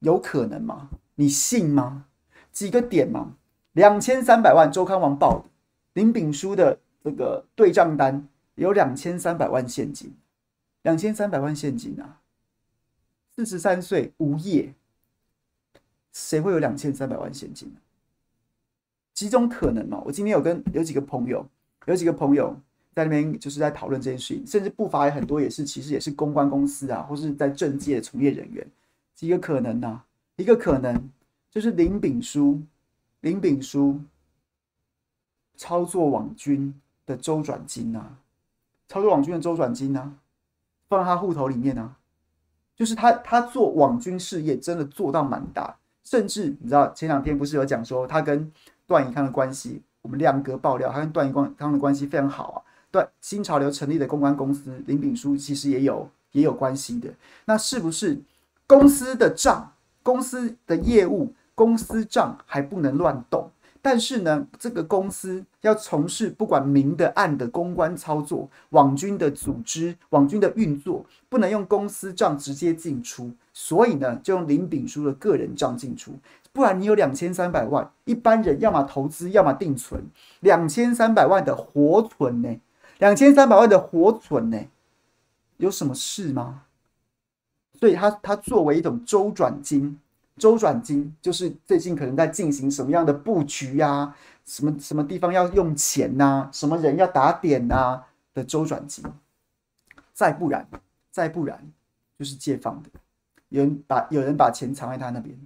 有可能吗？你信吗？几个点嘛，两千三百万，周刊王报的林炳书的这个对账单有两千三百万现金，两千三百万现金啊！四十三岁无业，谁会有两千三百万现金呢？几种可能嘛？我今天有跟有几个朋友，有几个朋友在那边就是在讨论这件事情，甚至不乏有很多也是其实也是公关公司啊，或是在政界的从业人员。几个可能啊？一个可能就是林炳书，林炳书操作网军的周转金啊，操作网军的周转金啊，放在他户头里面啊，就是他他做网军事业真的做到蛮大，甚至你知道前两天不是有讲说他跟段宜康的关系，我们亮哥爆料他跟段宜康的关系非常好啊，段新潮流成立的公关公司林炳书其实也有也有关系的，那是不是？公司的账、公司的业务、公司账还不能乱动，但是呢，这个公司要从事不管明的暗的公关操作、网军的组织、网军的运作，不能用公司账直接进出，所以呢，就用林炳书的个人账进出，不然你有两千三百万，一般人要么投资，要么定存，两千三百万的活存呢？两千三百万的活存呢？有什么事吗？所以它它作为一种周转金，周转金就是最近可能在进行什么样的布局呀、什么什么地方要用钱呐、什么人要打点呐、的周转金。再不然，再不然就是借放的，有人把有人把钱藏在他那边，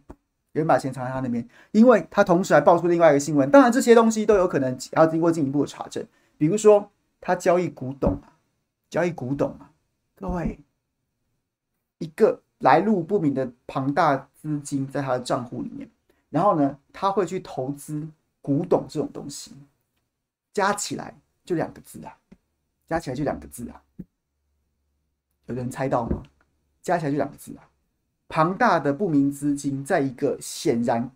有人把钱藏在他那边，因为他同时还爆出另外一个新闻。当然这些东西都有可能要经过进一步的查证，比如说他交易古董啊，交易古董啊，各位。一个来路不明的庞大资金在他的账户里面，然后呢，他会去投资古董这种东西，加起来就两个字啊，加起来就两个字啊，有人猜到吗？加起来就两个字啊，庞大的不明资金在一个显然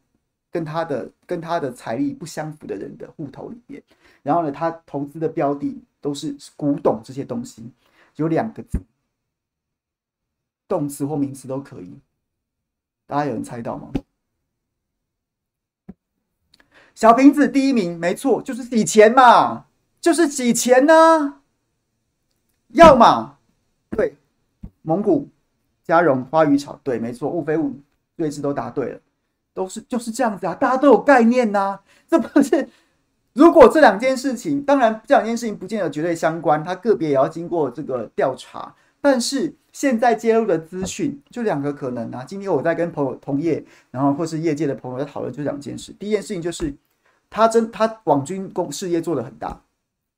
跟他的跟他的财力不相符的人的户头里面，然后呢，他投资的标的都是古董这些东西，有两个字。动词或名词都可以，大家有人猜到吗？小瓶子第一名，没错，就是洗钱嘛，就是洗钱呢、要么对，蒙古、加绒、花鱼草，对，没错，物非物，对字都答对了，都是就是这样子啊，大家都有概念呐、啊。这不是，如果这两件事情，当然这两件事情不见得绝对相关，它个别也要经过这个调查，但是。现在揭露的资讯就两个可能啊。今天我在跟朋友同业，然后或是业界的朋友在讨论，就两件事。第一件事情就是，他真他网军公事业做得很大，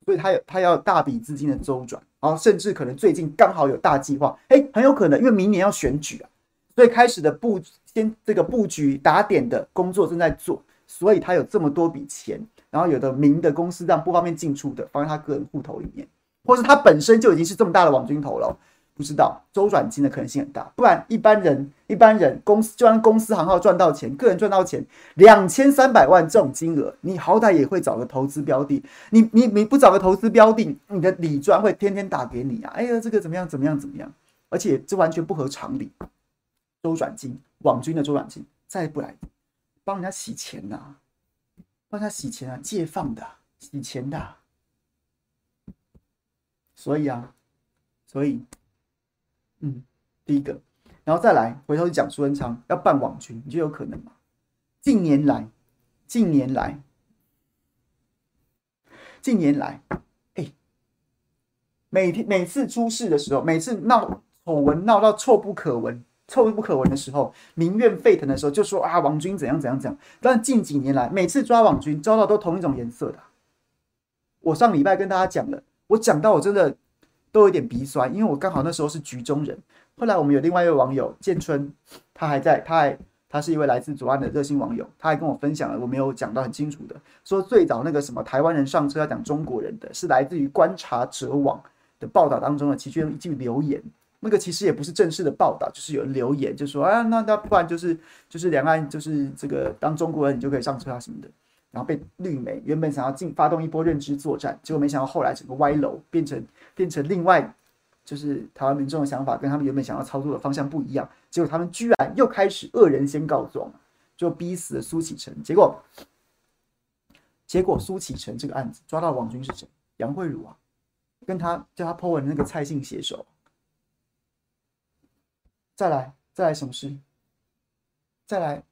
所以他有他要大笔资金的周转，然后甚至可能最近刚好有大计划，哎，很有可能因为明年要选举啊，所以开始的布先这个布局打点的工作正在做，所以他有这么多笔钱，然后有的明的公司这样不方便进出的放在他个人户头里面，或是他本身就已经是这么大的网军头了。不知道周转金的可能性很大，不然一般人一般人公司就算公司行号赚到钱，个人赚到钱两千三百万这种金额，你好歹也会找个投资标的，你你你不找个投资标的，你的理专会天天打给你啊！哎呀，这个怎么样怎么样怎么样？而且这完全不合常理。周转金，网军的周转金，再不来帮人家洗钱呐、啊，帮人家洗钱啊，借放的洗钱的，所以啊，所以。嗯，第一个，然后再来回头去讲苏贞昌要办网军，你觉得有可能吗？近年来，近年来，近年来，哎，每天每次出事的时候，每次闹丑闻闹到臭不可闻、臭不可闻的时候，民怨沸腾的时候，就说啊，网军怎样怎样怎样。但近几年来，每次抓网军，抓到都同一种颜色的。我上礼拜跟大家讲了，我讲到我真的。都有点鼻酸，因为我刚好那时候是局中人。后来我们有另外一位网友建春，他还在，他还他是一位来自左岸的热心网友，他还跟我分享了我没有讲到很清楚的，说最早那个什么台湾人上车要讲中国人的是来自于观察者网的报道当中的其中一句留言，那个其实也不是正式的报道，就是有留言就说啊，那那不然就是就是两岸就是这个当中国人你就可以上车啊什么的。然后被绿媒原本想要进发动一波认知作战，结果没想到后来整个歪楼，变成变成另外就是台湾民众的想法跟他们原本想要操作的方向不一样，结果他们居然又开始恶人先告状，就逼死了苏启成。结果，结果苏启成这个案子抓到网军是谁？杨慧茹啊，跟他叫他 po 文的那个蔡姓写手。再来，再来什么事？再来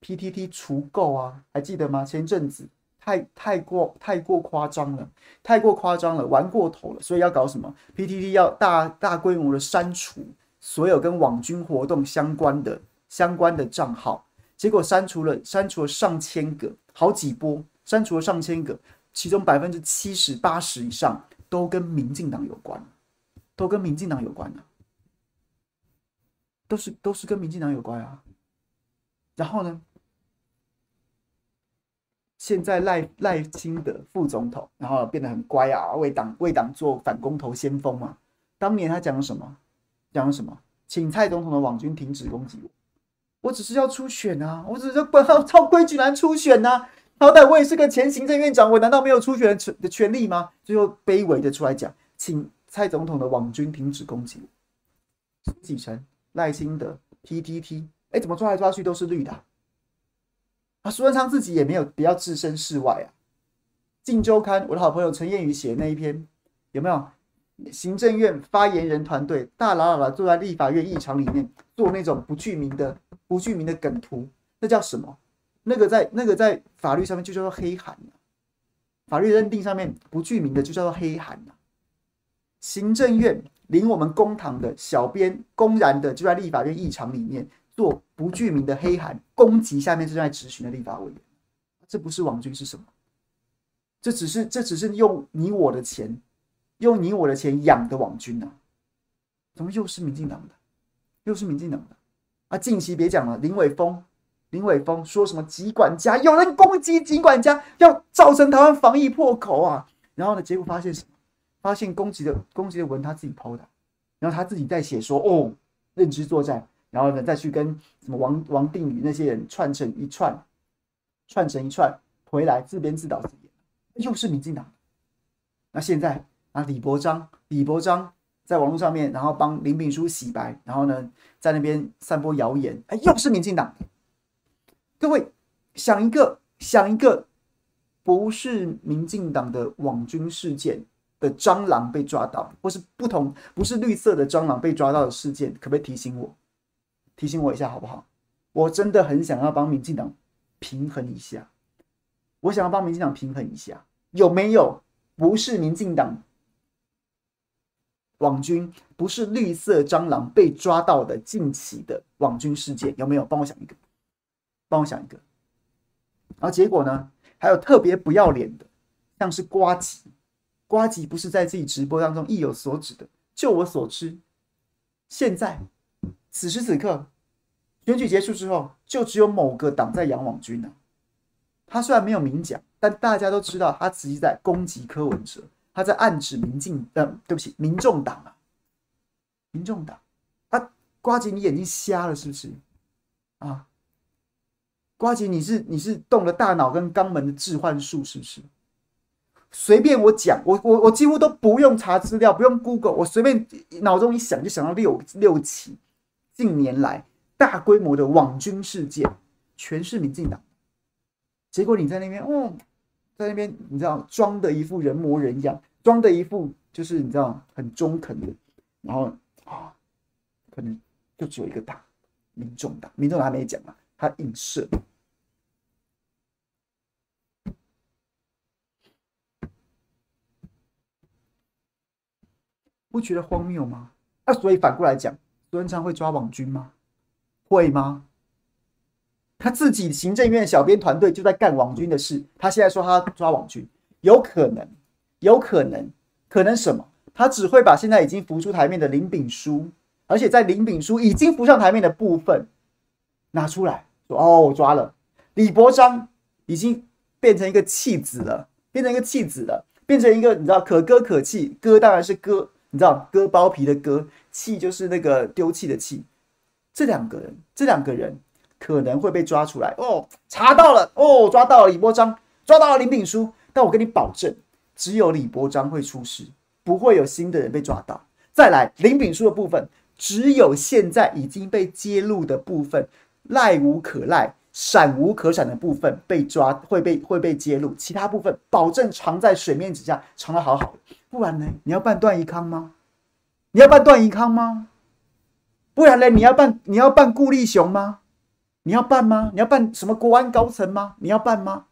，PTT 除垢啊，还记得吗？前阵子。太太过太过夸张了，太过夸张了，玩过头了，所以要搞什么？PTT 要大大规模的删除所有跟网军活动相关的相关的账号，结果删除了删除了上千个，好几波删除了上千个，其中百分之七十八十以上都跟民进党有关，都跟民进党有关的，都是都是跟民进党有关啊。然后呢？现在赖赖清德副总统，然后变得很乖啊，为党为党做反公投先锋嘛。当年他讲了什么？讲了什么？请蔡总统的网军停止攻击我。我只是要初选啊，我只是要照规矩来初选啊。好歹我也是个前行政院长，我难道没有初选的权利吗？最后卑微的出来讲，请蔡总统的网军停止攻击我。苏启诚、赖清德、PTT，哎，怎么抓来抓去都是绿的？啊苏贞昌自己也没有比较置身事外啊。《镜周刊》我的好朋友陈彦宇写那一篇，有没有？行政院发言人团队大喇喇的坐在立法院议场里面做那种不具名的、不具名的梗图，那叫什么？那个在那个在法律上面就叫做黑函啊。法律认定上面不具名的就叫做黑函啊。行政院领我们公堂的小编公然的就在立法院议场里面。做不具名的黑函攻击下面正在质询的立法委员，这不是网军是什么？这只是这只是用你我的钱，用你我的钱养的网军啊！怎么又是民进党的？又是民进党的啊！近期别讲了，林伟峰，林伟峰说什么疾管家，有人攻击疾管家，要造成台湾防疫破口啊！然后呢，结果发现什么？发现攻击的攻击的文他自己抛的，然后他自己在写说哦，认知作战。然后呢，再去跟什么王王定宇那些人串成一串，串成一串回来自编自导自演，又是民进党。那现在啊，李伯章，李伯章在网络上面，然后帮林秉枢洗白，然后呢，在那边散播谣言，哎，又是民进党。各位想一个，想一个，不是民进党的网军事件的蟑螂被抓到，或是不同，不是绿色的蟑螂被抓到的事件，可不可以提醒我？提醒我一下好不好？我真的很想要帮民进党平衡一下，我想要帮民进党平衡一下，有没有不是民进党网军，不是绿色蟑螂被抓到的近期的网军事件？有没有？帮我想一个，帮我想一个。然后结果呢？还有特别不要脸的，像是瓜吉，瓜吉不是在自己直播当中意有所指的。就我所知，现在此时此刻。选举结束之后，就只有某个党在养网军了。他虽然没有明讲，但大家都知道他自己在攻击柯文哲，他在暗指民进，呃，对不起，民众党啊，民众党。啊，瓜吉，你眼睛瞎了是不是？啊，瓜吉，你是你是动了大脑跟肛门的置换术是不是？随便我讲，我我我几乎都不用查资料，不用 Google，我随便脑中一想就想到六六起近年来。大规模的网军事件，全是民进党。结果你在那边，哦，在那边，你知道装的一副人模人样，装的一副就是你知道很中肯的，然后啊，可能就只有一个党，民众党，民众党还没讲嘛，他影射，不觉得荒谬吗？啊，所以反过来讲，苏贞昌会抓网军吗？会吗？他自己行政院小编团队就在干网军的事，他现在说他抓网军，有可能，有可能，可能什么？他只会把现在已经浮出台面的林炳书，而且在林炳书已经浮上台面的部分拿出来说：“哦，我抓了。”李伯章已经变成一个弃子了，变成一个弃子了，变成一个你知道可歌可泣，歌当然是歌，你知道割包皮的割，弃就是那个丢弃的弃。这两个人，这两个人可能会被抓出来哦，查到了哦，抓到了李伯璋，抓到了林炳书，但我跟你保证，只有李伯璋会出事，不会有新的人被抓到。再来林炳书的部分，只有现在已经被揭露的部分，赖无可赖、闪无可闪的部分被抓，会被会被揭露，其他部分保证藏在水面之下，藏得好好的。不然呢？你要办段宜康吗？你要办段宜康吗？不然呢？你要办你要办顾立雄吗？你要办吗？你要办什么国安高层吗？你要办吗？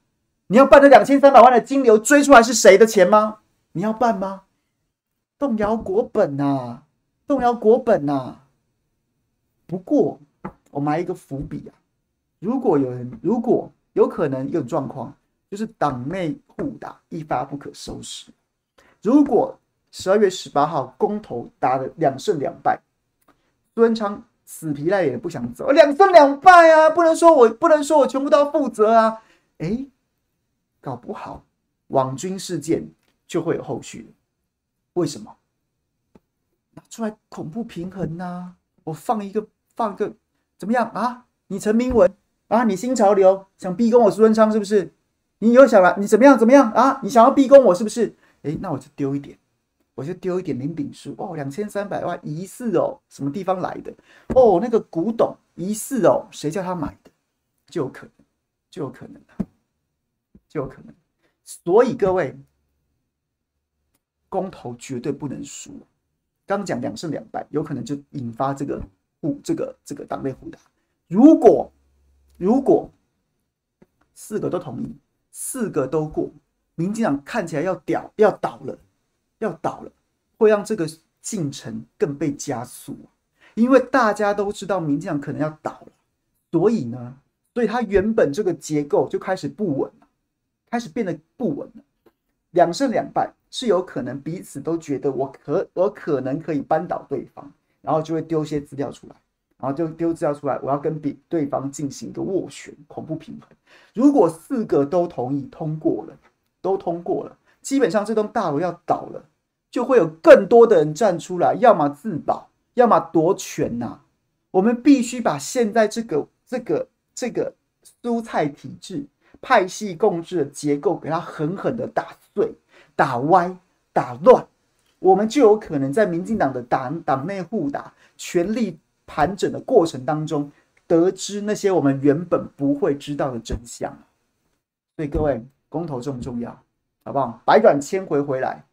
你要办这两千三百万的金流追出来是谁的钱吗？你要办吗？动摇国本呐、啊，动摇国本呐、啊。不过我埋一个伏笔啊，如果有人，如果有可能有状况，就是党内互打一发不可收拾。如果十二月十八号公投打了两胜两败，苏文昌死皮赖脸不想走，两胜两败啊，不能说我不能说我全部都要负责啊，哎，搞不好网军事件就会有后续。为什么？拿出来恐怖平衡呐、我放一个放个怎么样啊？你陈明文啊？你新潮流想逼宫我苏文昌是不是？你又想来？你怎么样怎么样啊？你想要逼宫我是不是？哎，那我就丢一点，我就丢一点林炳书哦，两千三百万疑似哦，什么地方来的？哦，那个古董疑似哦，谁叫他买的？就有可能，就有可能，就有可能。所以各位，公投绝对不能输。刚讲两胜两败，有可能就引发这个互这个这个党内互打。如果如果四个都同意，四个都过。民进党看起来要屌要倒了，要倒了，会让这个进程更被加速，因为大家都知道民进党可能要倒了，所以呢，所以他原本这个结构就开始不稳了，开始变得不稳了。两胜两败是有可能彼此都觉得我可我可能可以扳倒对方，然后就会丢些资料出来，然后就丢资料出来，我要跟比对方进行一个斡旋，恐怖平衡。如果四个都同意通过了。都通过了，基本上这栋大楼要倒了，就会有更多的人站出来，要么自保，要么夺权呐、我们必须把现在这个这个这个蔬菜体制、派系共治的结构给它狠狠的打碎、打歪、打乱，我们就有可能在民进党的党党内互打、权力盘整的过程当中，得知那些我们原本不会知道的真相。所以各位。公投重不重要？好不好？百转千回回来，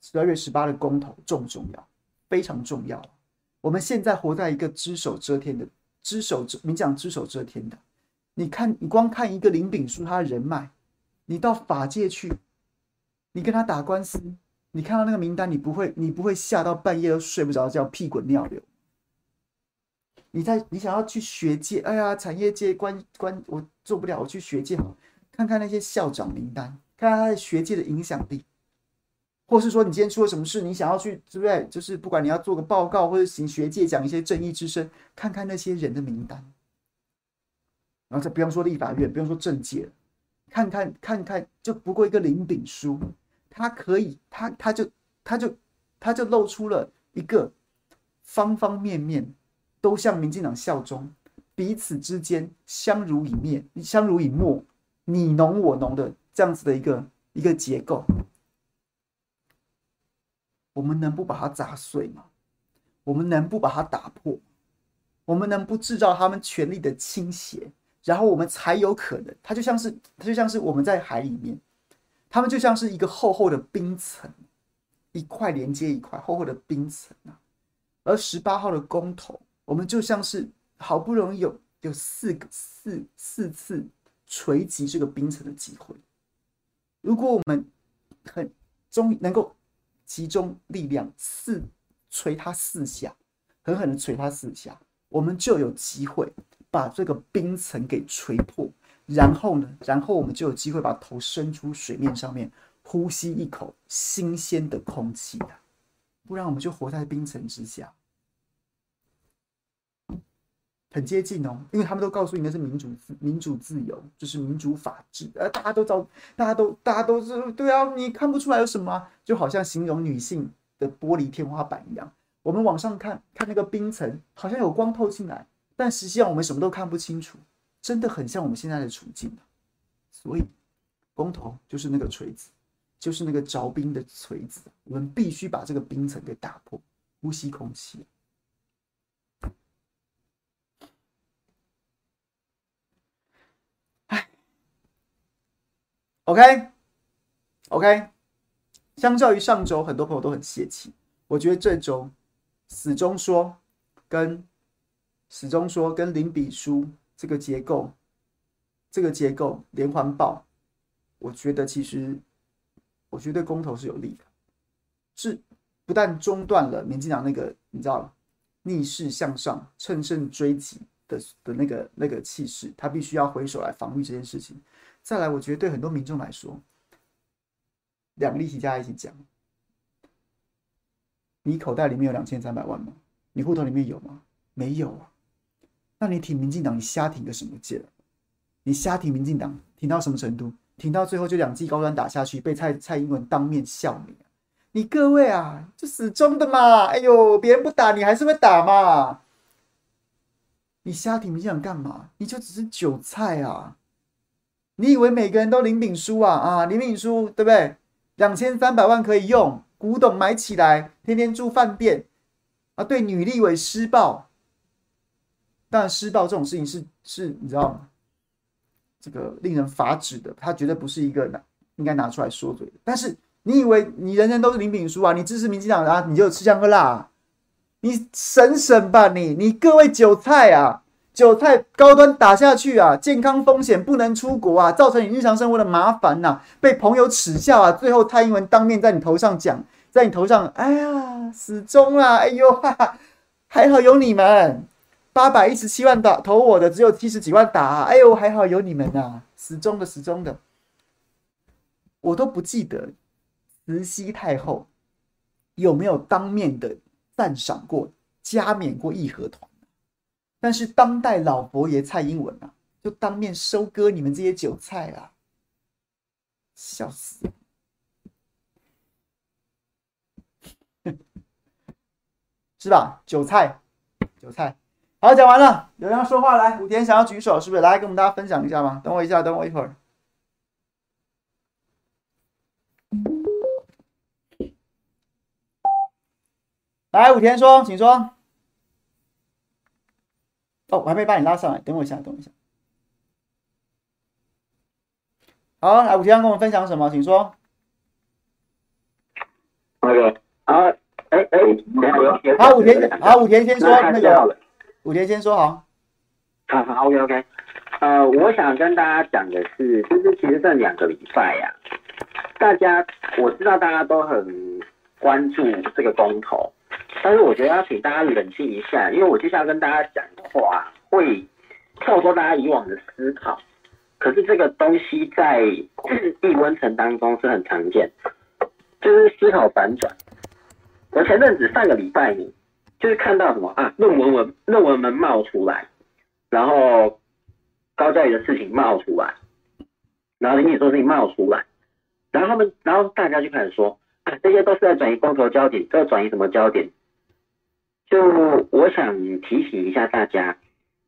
十二月十八的公投重不重要？非常重要。我们现在活在一个只手遮天的、只手遮，民进党只手遮天的。你看，你光看一个林炳书他的人脉，你到法界去，你跟他打官司，你看到那个名单，你不会，你不会吓到半夜都睡不着觉，屁滚尿流。你在，你想要去学界，哎呀，产业界关关，我做不了，我去学界。看看那些校长名单，看看他在学界的影响力，或是说你今天出了什么事，你想要去，对不对？就是不管你要做个报告，或者行学界讲一些正义之声，看看那些人的名单，然后再不用说立法院，不用说政界，看看看看，就不过一个林炳书，他可以，他他就他就他就露出了一个方方面面都向民进党效忠，彼此之间相濡以沫，相濡以沫。你侬我侬的这样子的一个一个结构，我们能不把它砸碎吗？我们能不把它打破？我们能不制造他们权力的倾斜？然后我们才有可能。它就像是，它就像是我们在海里面，他们就像是一个厚厚的冰层，一块连接一块厚厚的冰层啊。而十八号的公投，我们就像是好不容易有有四个四四次。锤击这个冰层的机会，如果我们很终能够集中力量四锤它四下，狠狠的锤它四下，我们就有机会把这个冰层给锤破。然后呢，然后我们就有机会把头伸出水面上面，呼吸一口新鲜的空气。不然我们就活在冰层之下。很接近哦，因为他们都告诉你那是民主自民主自由，就是民主法治，呃，大家都找，大家都大家都是对啊，你看不出来有什么啊？就好像形容女性的玻璃天花板一样，我们往上看看那个冰层，好像有光透进来，但实际上我们什么都看不清楚，真的很像我们现在的处境。所以，工头就是那个锤子，就是那个凿冰的锤子，我们必须把这个冰层给打破，呼吸空气。，OK，OK，、相较于上周，很多朋友都很泄气。我觉得这周始终说跟始终说跟林比书这个结构，这个结构连环爆，我觉得其实我觉得对公投是有利的，是不但中断了民进党那个你知道逆势向上、乘胜追击的的那个那个气势，他必须要回首来防御这件事情。再来，我觉得对很多民众来说。两个例题加一起讲，你口袋里面有两千三百万吗？你户头里面有吗？没有啊。那你挺民进党，你瞎挺个什么劲？你瞎挺民进党，挺到什么程度？挺到最后就两记高端打下去，被蔡蔡英文当面笑你。你各位啊，就死忠的嘛。哎呦，别人不打你还是会打嘛。你瞎挺民进党干嘛？你就只是韭菜啊。你以为每个人都林炳书啊？啊，林炳书对不对？两千三百万可以用，古董买起来，天天住饭店啊！对女立委施暴，当然施暴这种事情是是，你知道吗？这个令人发指的，他绝对不是一个拿应该拿出来说嘴的。但是你以为你人人都是林炳书啊？你支持民进党啊？你就吃香喝辣啊？你省省吧你！你各位韭菜啊！韭菜高端打下去啊，健康风险不能出国啊，造成你日常生活的麻烦呐、被朋友耻笑啊，最后蔡英文当面在你头上讲，在你头上，哎呀，死忠啊，哎呦，哈哈，还好有你们，八百一十七万打投我的，只有七十几万打、哎呦，还好有你们呐、啊，死忠的死忠的，我都不记得慈禧太后有没有当面的赞赏过、加冕过义和团。但是当代老佛爷蔡英文啊，就当面收割你们这些韭菜啊，笑死！是吧？韭菜，韭菜。好，讲完了。有人要说话来，武田想要举手，是不是？来跟我们大家分享一下吗？等我一下，等我一会儿。来，武田说，请说。哦，我还没把你拉上来，等我一下，等我一下。好，来，武田跟我们分享什么？请说。那个啊，哎哎，好，武田，好，武田先说那个。武田先说好。好好，OK OK。呃，我想跟大家讲的是，就是其实这两个礼拜呀、啊，大家我知道大家都很关注这个公投。但是我觉得要请大家冷静一下，因为我接下来跟大家讲的话会跳脱大家以往的思考。可是这个东西在议温层当中是很常见，就是思考反转。我前阵子上个礼拜，就是看到什么啊，论文文论文门冒出来，然后高教育的事情冒出来，然后林颖说事情冒出来，然后他们然后大家就开始说，这些都是在转移公投焦点，这转移什么焦点？就我想提醒一下大家，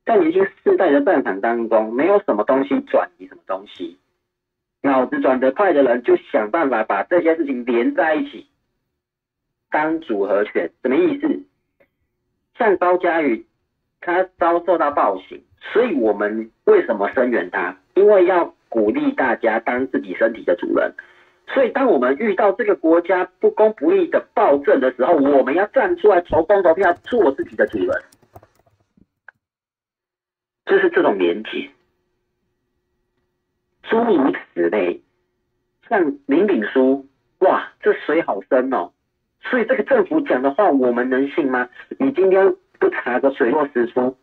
在年轻世代的战场当中，没有什么东西转移什么东西，脑子转得快的人就想办法把这些事情连在一起，当组合拳，什么意思？像高嘉宇，他遭受到暴行，所以我们为什么声援他？因为要鼓励大家当自己身体的主人。所以，当我们遇到这个国家不公不义的暴政的时候，我们要站出来投公投票，做自己的主人，就是这种连结。诸如此类，像林炳书，哇，这水好深哦。所以，这个政府讲的话，我们能信吗？你今天不查个水落石出，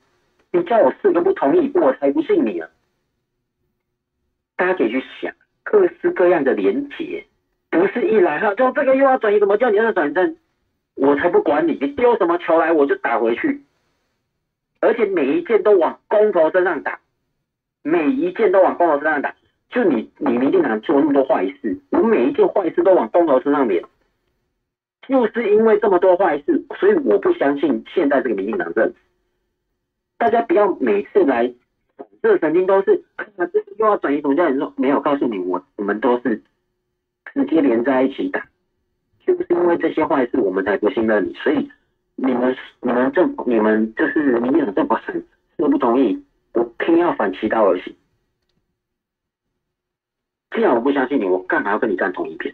你叫我四个不同意，我才不信你啊！大家可以去想。各式各样的连结，不是一来哈，就这个又要转移什么叫你要转正，我才不管你，你丢什么球来我就打回去，而且每一件都往公投身上打，每一件都往公投身上打，就你你民进党做那么多坏事，我每一件坏事都往公投身上连，就是因为这么多坏事，所以我不相信现在这个民进党政府，大家不要每次来。这曾经都是，那这又要转移什么叫你说没有告诉你，我我们都是直接连在一起打，就是因为这些坏事，我们才不信任你。所以你们你们政府你们就是民进党政府是都不同意，我偏要反其道而行。既然我不相信你，我干嘛要跟你站同一边？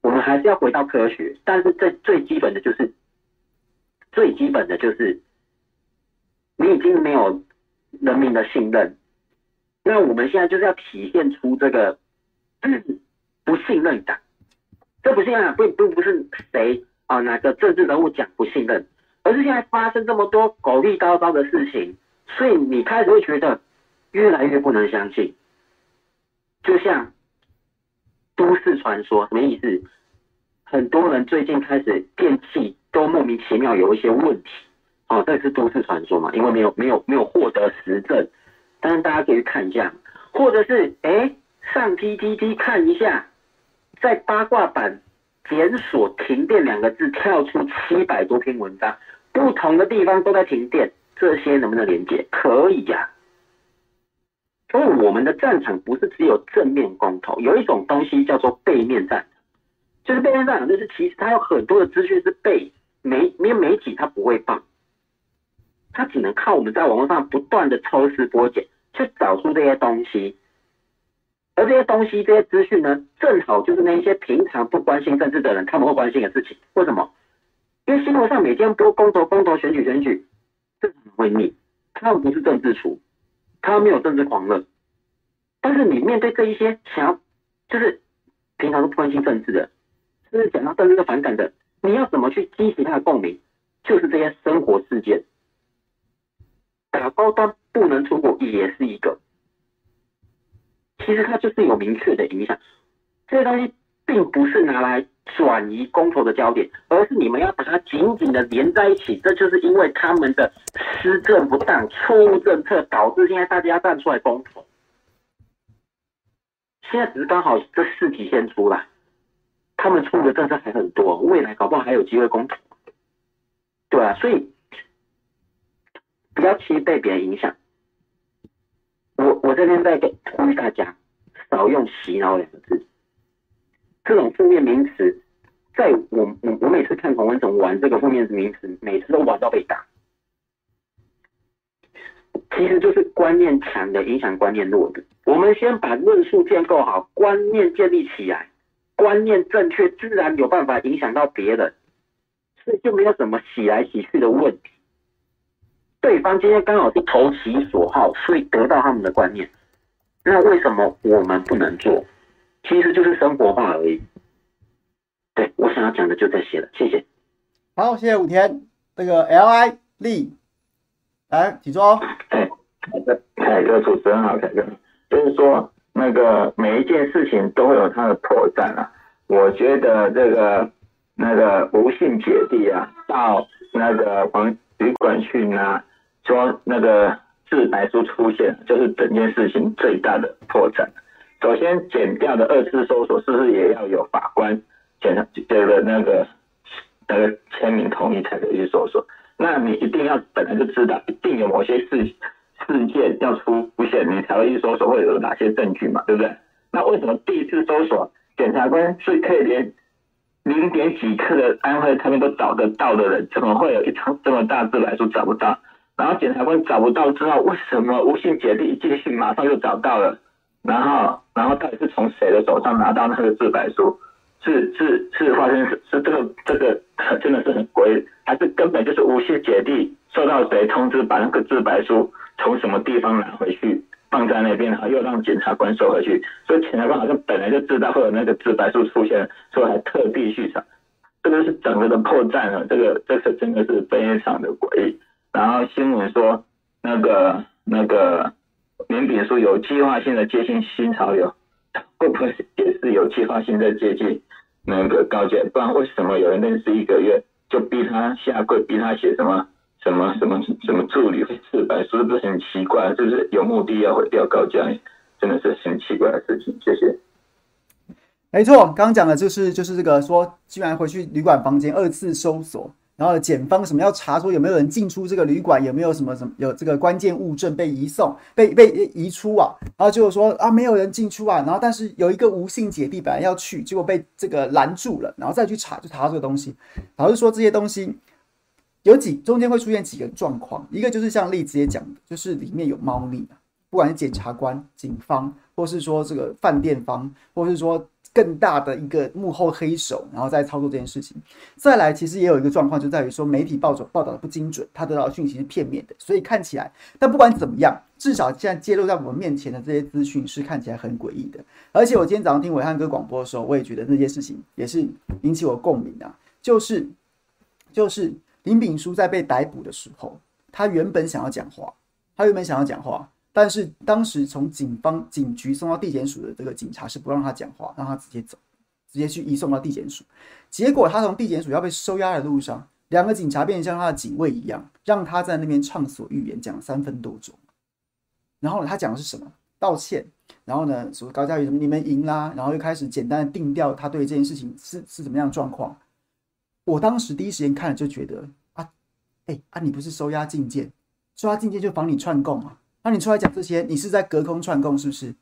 我们还是要回到科学，但是最最基本的就是，最基本的就是，你已经没有人民的信任，那我们现在就是要体现出这个不信任感。这不信任感并并不是谁啊哪个政治人物讲不信任，而是现在发生这么多狗屁倒灶的事情，所以你开始会觉得越来越不能相信。就像都市传说，什么意思？很多人最近开始电器都莫名其妙有一些问题，哦，这是都市传说嘛？因为没有没有没有获得实证，但是大家可以去看一下，或者是哎上 PTT 看一下，在八卦版检索“停电”两个字，跳出七百多篇文章，不同的地方都在停电，这些能不能连接？可以呀、啊。所以我们的战场不是只有正面公投，有一种东西叫做背面战场，就是背面战场，就是其实它有很多的资讯是被媒媒媒体它不会放，他只能靠我们在网络上不断的抽丝剥茧去找出这些东西，而这些东西这些资讯呢，正好就是那些平常不关心政治的人他们会关心的事情。为什么？因为新闻上每天播公投、公投、选举、选举，这怎么会腻？他们不是政治厨。他没有政治狂热，但是你面对这一些想要，就是平常都不关心政治的，就是讲到政治的反感的，你要怎么去激起他的共鸣？就是这些生活事件，打高端不能出国也是一个，其实它就是有明确的影响，这些东西。并不是拿来转移公投的焦点，而是你们要把它紧紧的连在一起。这就是因为他们的施政不当、错误政策，导致现在大家站出来公投。现在只是刚好这事体现出来，他们出的政策还很多，未来搞不好还有机会公投。对啊，所以不要轻易被别人影响。我我这边在跟呼吁大家，少用“洗脑”两个字。这种负面名词，在我我我每次看同温层玩这个负面名词，每次都玩到被打。其实就是观念强的影响观念弱的。我们先把论述建构好，观念建立起来，观念正确，自然有办法影响到别人，所以就没有什么洗来洗去的问题。对方今天刚好是投其所好，所以得到他们的观念，那为什么我们不能做？其实就是生活化而已。对，我想要讲的就这些了，谢谢。好，谢谢武田。这个 L I 力，来，请坐。哎，好的，凯哥主持人好，凯哥。就是说，那个每一件事情都会有它的破绽啊。我觉得这个那个吴姓姐弟啊，到那个黄旅馆去拿，说那个自白书出现，就是整件事情最大的破绽。首先，检调的二次搜索是不是也要有法官检这个那个那个签名同意才可以去搜索？那你一定要本来就知道，一定有某些事事件要出现，你才会去搜索，会有哪些证据嘛？对不对？那为什么第一次搜索检察官是可以连零点几克的安徽他们都找得到的人，怎么会有一张这么大自白书找不到？然后检察官找不到之后，为什么吴姓姐弟一进去马上就找到了？然后，然后到底是从谁的手上拿到那个自白书？是是是发生是这个这个真的是很诡异，还是根本就是吴姓姐弟受到谁通知把那个自白书从什么地方拿回去放在那边，然后又让检察官收回去？所以检察官好像本来就知道会有那个自白书出现，所以还特地去查。这个是整个的破绽了，这个这个真的是非常的诡异。然后新闻说那个那个。林炳书有计划性的接近新潮流，会不会也是有计划性的接近那个高检？不然为什么有人认识一个月就逼他下跪，逼他写什么什么什么什么助理自白，是不是很奇怪？就是有目的要毁掉高检，真的是很奇怪的事情。谢谢。没错，刚刚讲的就是就是这个说，居然回去旅馆房间二次搜索。然后检方什么要查出有没有人进出这个旅馆，有没有什么什么有这个关键物证被移送、被被移出啊？然后就是说啊，没有人进出啊。然后但是有一个吴姓姐弟本来要去，结果被这个拦住了，然后再去查就查到这个东西。老实说这些东西，有几中间会出现几个状况，一个就是像例子也讲的，就是里面有猫腻，不管是检察官、警方，或是说这个饭店方，或是说更大的一个幕后黑手，然后再操作这件事情。再来，其实也有一个状况，就在于说媒体报道报道的不精准，他得到的讯息是片面的，所以看起来，但不管怎么样，至少现在揭露在我们面前的这些资讯是看起来很诡异的。而且我今天早上听暐瀚哥广播的时候，我也觉得那件事情也是引起我共鸣啊，就是就是。林炳书在被逮捕的时候，他原本想要讲话，他原本想要讲话，但是当时从警方警局送到地检署的这个警察是不让他讲话，让他直接走，直接去移送到地检署。结果他从地检署要被收押的路上，两个警察变成像他的警卫一样，让他在那边畅所欲言，讲了三分多钟。然后呢，他讲的是什么？道歉。然后呢，说高嘉瑜什么你们赢啦，然后又开始简单的定调他对这件事情是是怎么样的状况。我当时第一时间看了就觉得啊，哎、啊，你不是收押禁见，收押禁见就防你串供啊，那、你出来讲这些，你是在隔空串供是不是？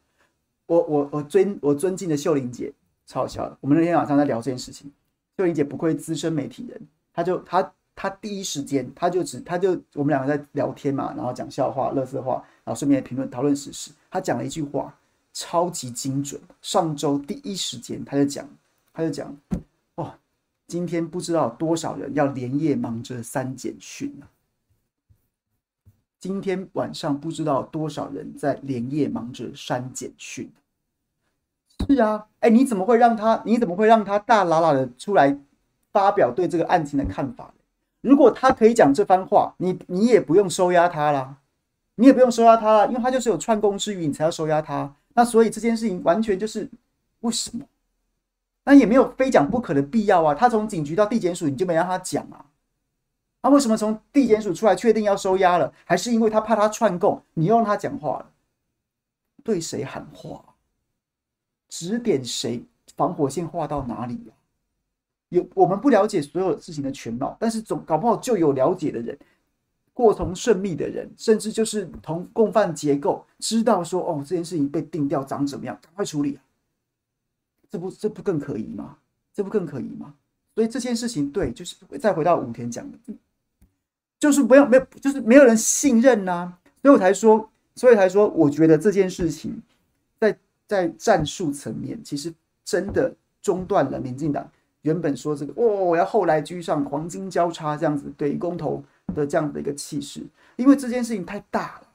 我我我尊我尊敬的秀玲姐超好笑的，我们那天晚上在聊这件事情，秀玲姐不愧资深媒体人，她就她她第一时间，她就只她就我们两个在聊天嘛，然后讲笑话、垃圾话，然后顺便评论讨论时事，她讲了一句话超级精准，上周第一时间她就讲，她就讲。哦今天不知道多少人要连夜忙着删简讯啊！今天晚上不知道多少人在连夜忙着删简讯。是啊，哎，你怎么会让他？你怎么会让他大喇喇的出来发表对这个案情的看法？如果他可以讲这番话，你你也不用收押他啦，你也不用收押他啦，因为他就是有串供之虞，你才要收押他。那所以这件事情完全就是为什么？那也没有非讲不可的必要啊！他从警局到地检署，你就没让他讲啊？那为什么从地检署出来确定要收押了，还是因为他怕他串供，你又让他讲话了？对谁喊话？指点谁？防火线画到哪里啊？有我们不了解所有事情的全貌，但是总搞不好就有了解的人，过从甚密的人，甚至就是同共犯结构，知道说哦，这件事情被定掉长怎么样，赶快处理啊！这不这不更可疑吗？这不更可疑吗？所以这件事情，对，就是再回到武田讲的，就是没有没有，就是没有人信任呐、啊，所以我才说，所以才说，我觉得这件事情在在战术层面，其实真的中断了民进党。原本说这个哦，我要后来居上，黄金交叉这样子对公投的这样的一个气势，因为这件事情太大了，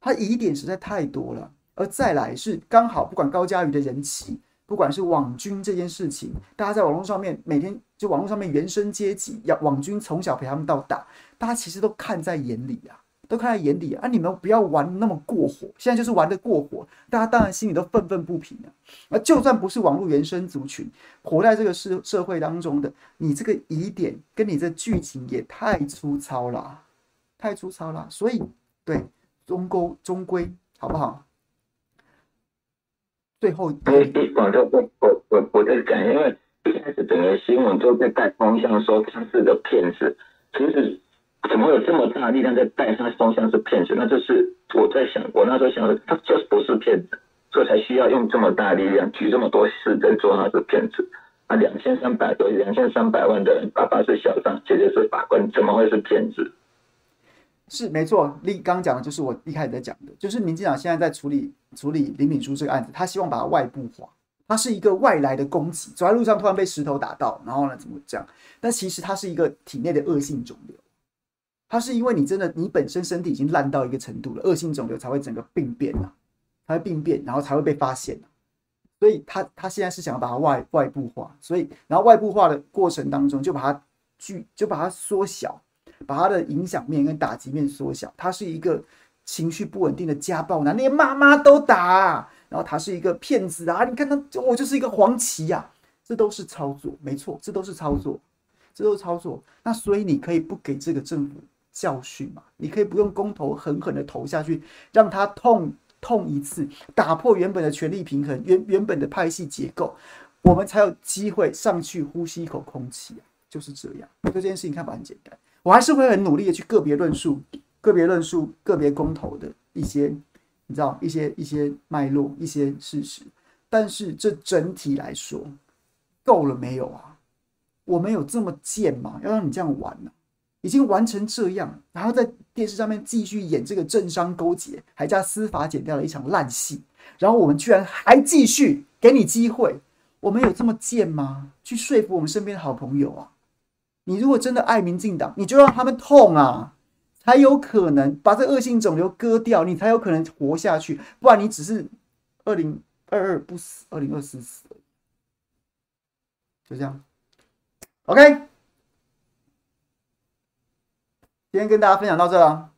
它疑点实在太多了，而再来是刚好不管高嘉瑜的人气。不管是网军这件事情，大家在网络上面每天就网络上面原生阶级要网军从小陪他们到大，大家其实都看在眼里啊，都看在眼里啊。你们不要玩那么过火，现在就是玩得过火，大家当然心里都愤愤不平啊。而就算不是网络原生族群，活在这个社社会当中的，你这个疑点跟你这剧情也太粗糙了，太粗糙了。所以对，中沟中归好不好？最后，因为一广州我我我我在讲，因为一开始整个新闻都在带风向，说他是个骗子。其实怎么有这么大力量在带他风向是骗子？那就是我在想，我那时候想的，他就是不是骗子，所以才需要用这么大力量举这么多事在说他是骗子。啊，两千三百多，两千三百万的人，爸爸是小张，姐姐是法官，怎么会是骗子？是没错，立刚讲的就是我一开始在讲的，就是民进党现在在处理处理林敏珠这个案子，他希望把它外部化，它是一个外来的攻击，走在路上突然被石头打到，然后呢怎么这样？但其实它是一个体内的恶性肿瘤，它是因为你真的你本身身体已经烂到一个程度了，恶性肿瘤才会整个病变啊，才会病变，然后才会被发现，所以他他现在是想要把它外外部化，所以然后外部化的过程当中就把它聚就把它缩小。把他的影响面跟打击面缩小，他是一个情绪不稳定的家暴男，连妈妈都打，然后他是一个骗子啊！你看他，我就是一个黄旗呀，这都是操作，没错，这都是操作，这都是操作。那所以你可以不给这个政府教训嘛？你可以不用公投狠狠的投下去，让他痛痛一次，打破原本的权力平衡，原原本的派系结构，我们才有机会上去呼吸一口空气啊！就是这样，对这件事情看法很简单。我还是会很努力的去个别论述、个别论述、个别公投的一些，你知道一些一些脉络、一些事实。但是这整体来说，够了没有啊？我们有这么贱吗？要让你这样玩呢、已经玩成这样，然后在电视上面继续演这个政商勾结，还加司法剪掉了一场烂戏，然后我们居然还继续给你机会，我们有这么贱吗？去说服我们身边的好朋友啊！你如果真的爱民进党，你就让他们痛啊，才有可能把这恶性肿瘤割掉，你才有可能活下去，不然你只是二零二二不死，二零二四死，就这样。OK。今天跟大家分享到这了，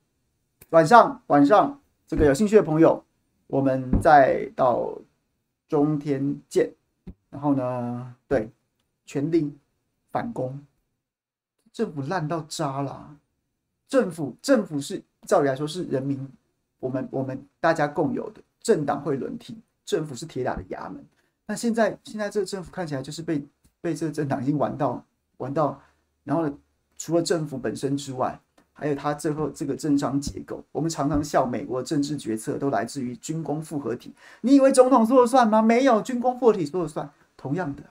晚上晚上这个有兴趣的朋友，我们再到中天见。然后呢，对，全力反攻，政府烂到渣了。政府政府是照理来说是人民，我们我们大家共有的政党会轮替，政府是铁打的衙门。那现在现在这个政府看起来就是被被这个政党已经玩到玩到，然后呢，除了政府本身之外。还有他最后这个政商结构，我们常常笑美国政治决策都来自于军工复合体。你以为总统说了算吗？没有，军工复合体说了算。同样的，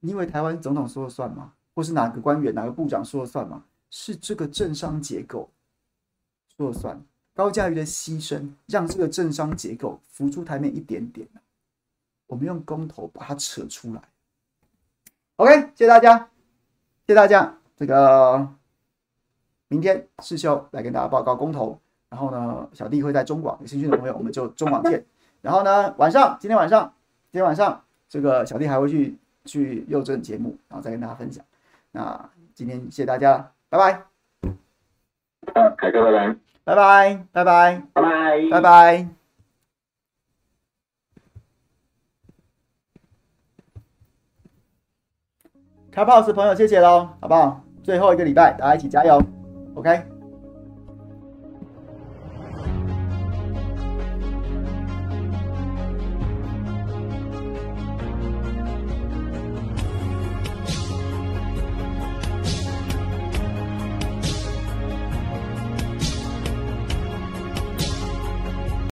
你以为台湾总统说了算吗？或是哪个官员、哪个部长说了算吗？是这个政商结构说了算。高嘉瑜的牺牲，让这个政商结构浮出台面一点点。我们用公投把它扯出来。OK，谢谢大家，谢谢大家。这个。明天世修来跟大家报告公投，然后呢，小弟会在中广，有兴趣的朋友我们就中广见。然后呢，晚上今天晚上今天晚上这个小弟还会去去佑正节目，然后再跟大家分享。那今天谢谢大家，拜拜。凯哥，拜拜。拜拜，拜拜，拜拜，拜拜。开 p o s 朋友，谢谢喽，好不好？最后一个礼拜，大家一起加油，OK。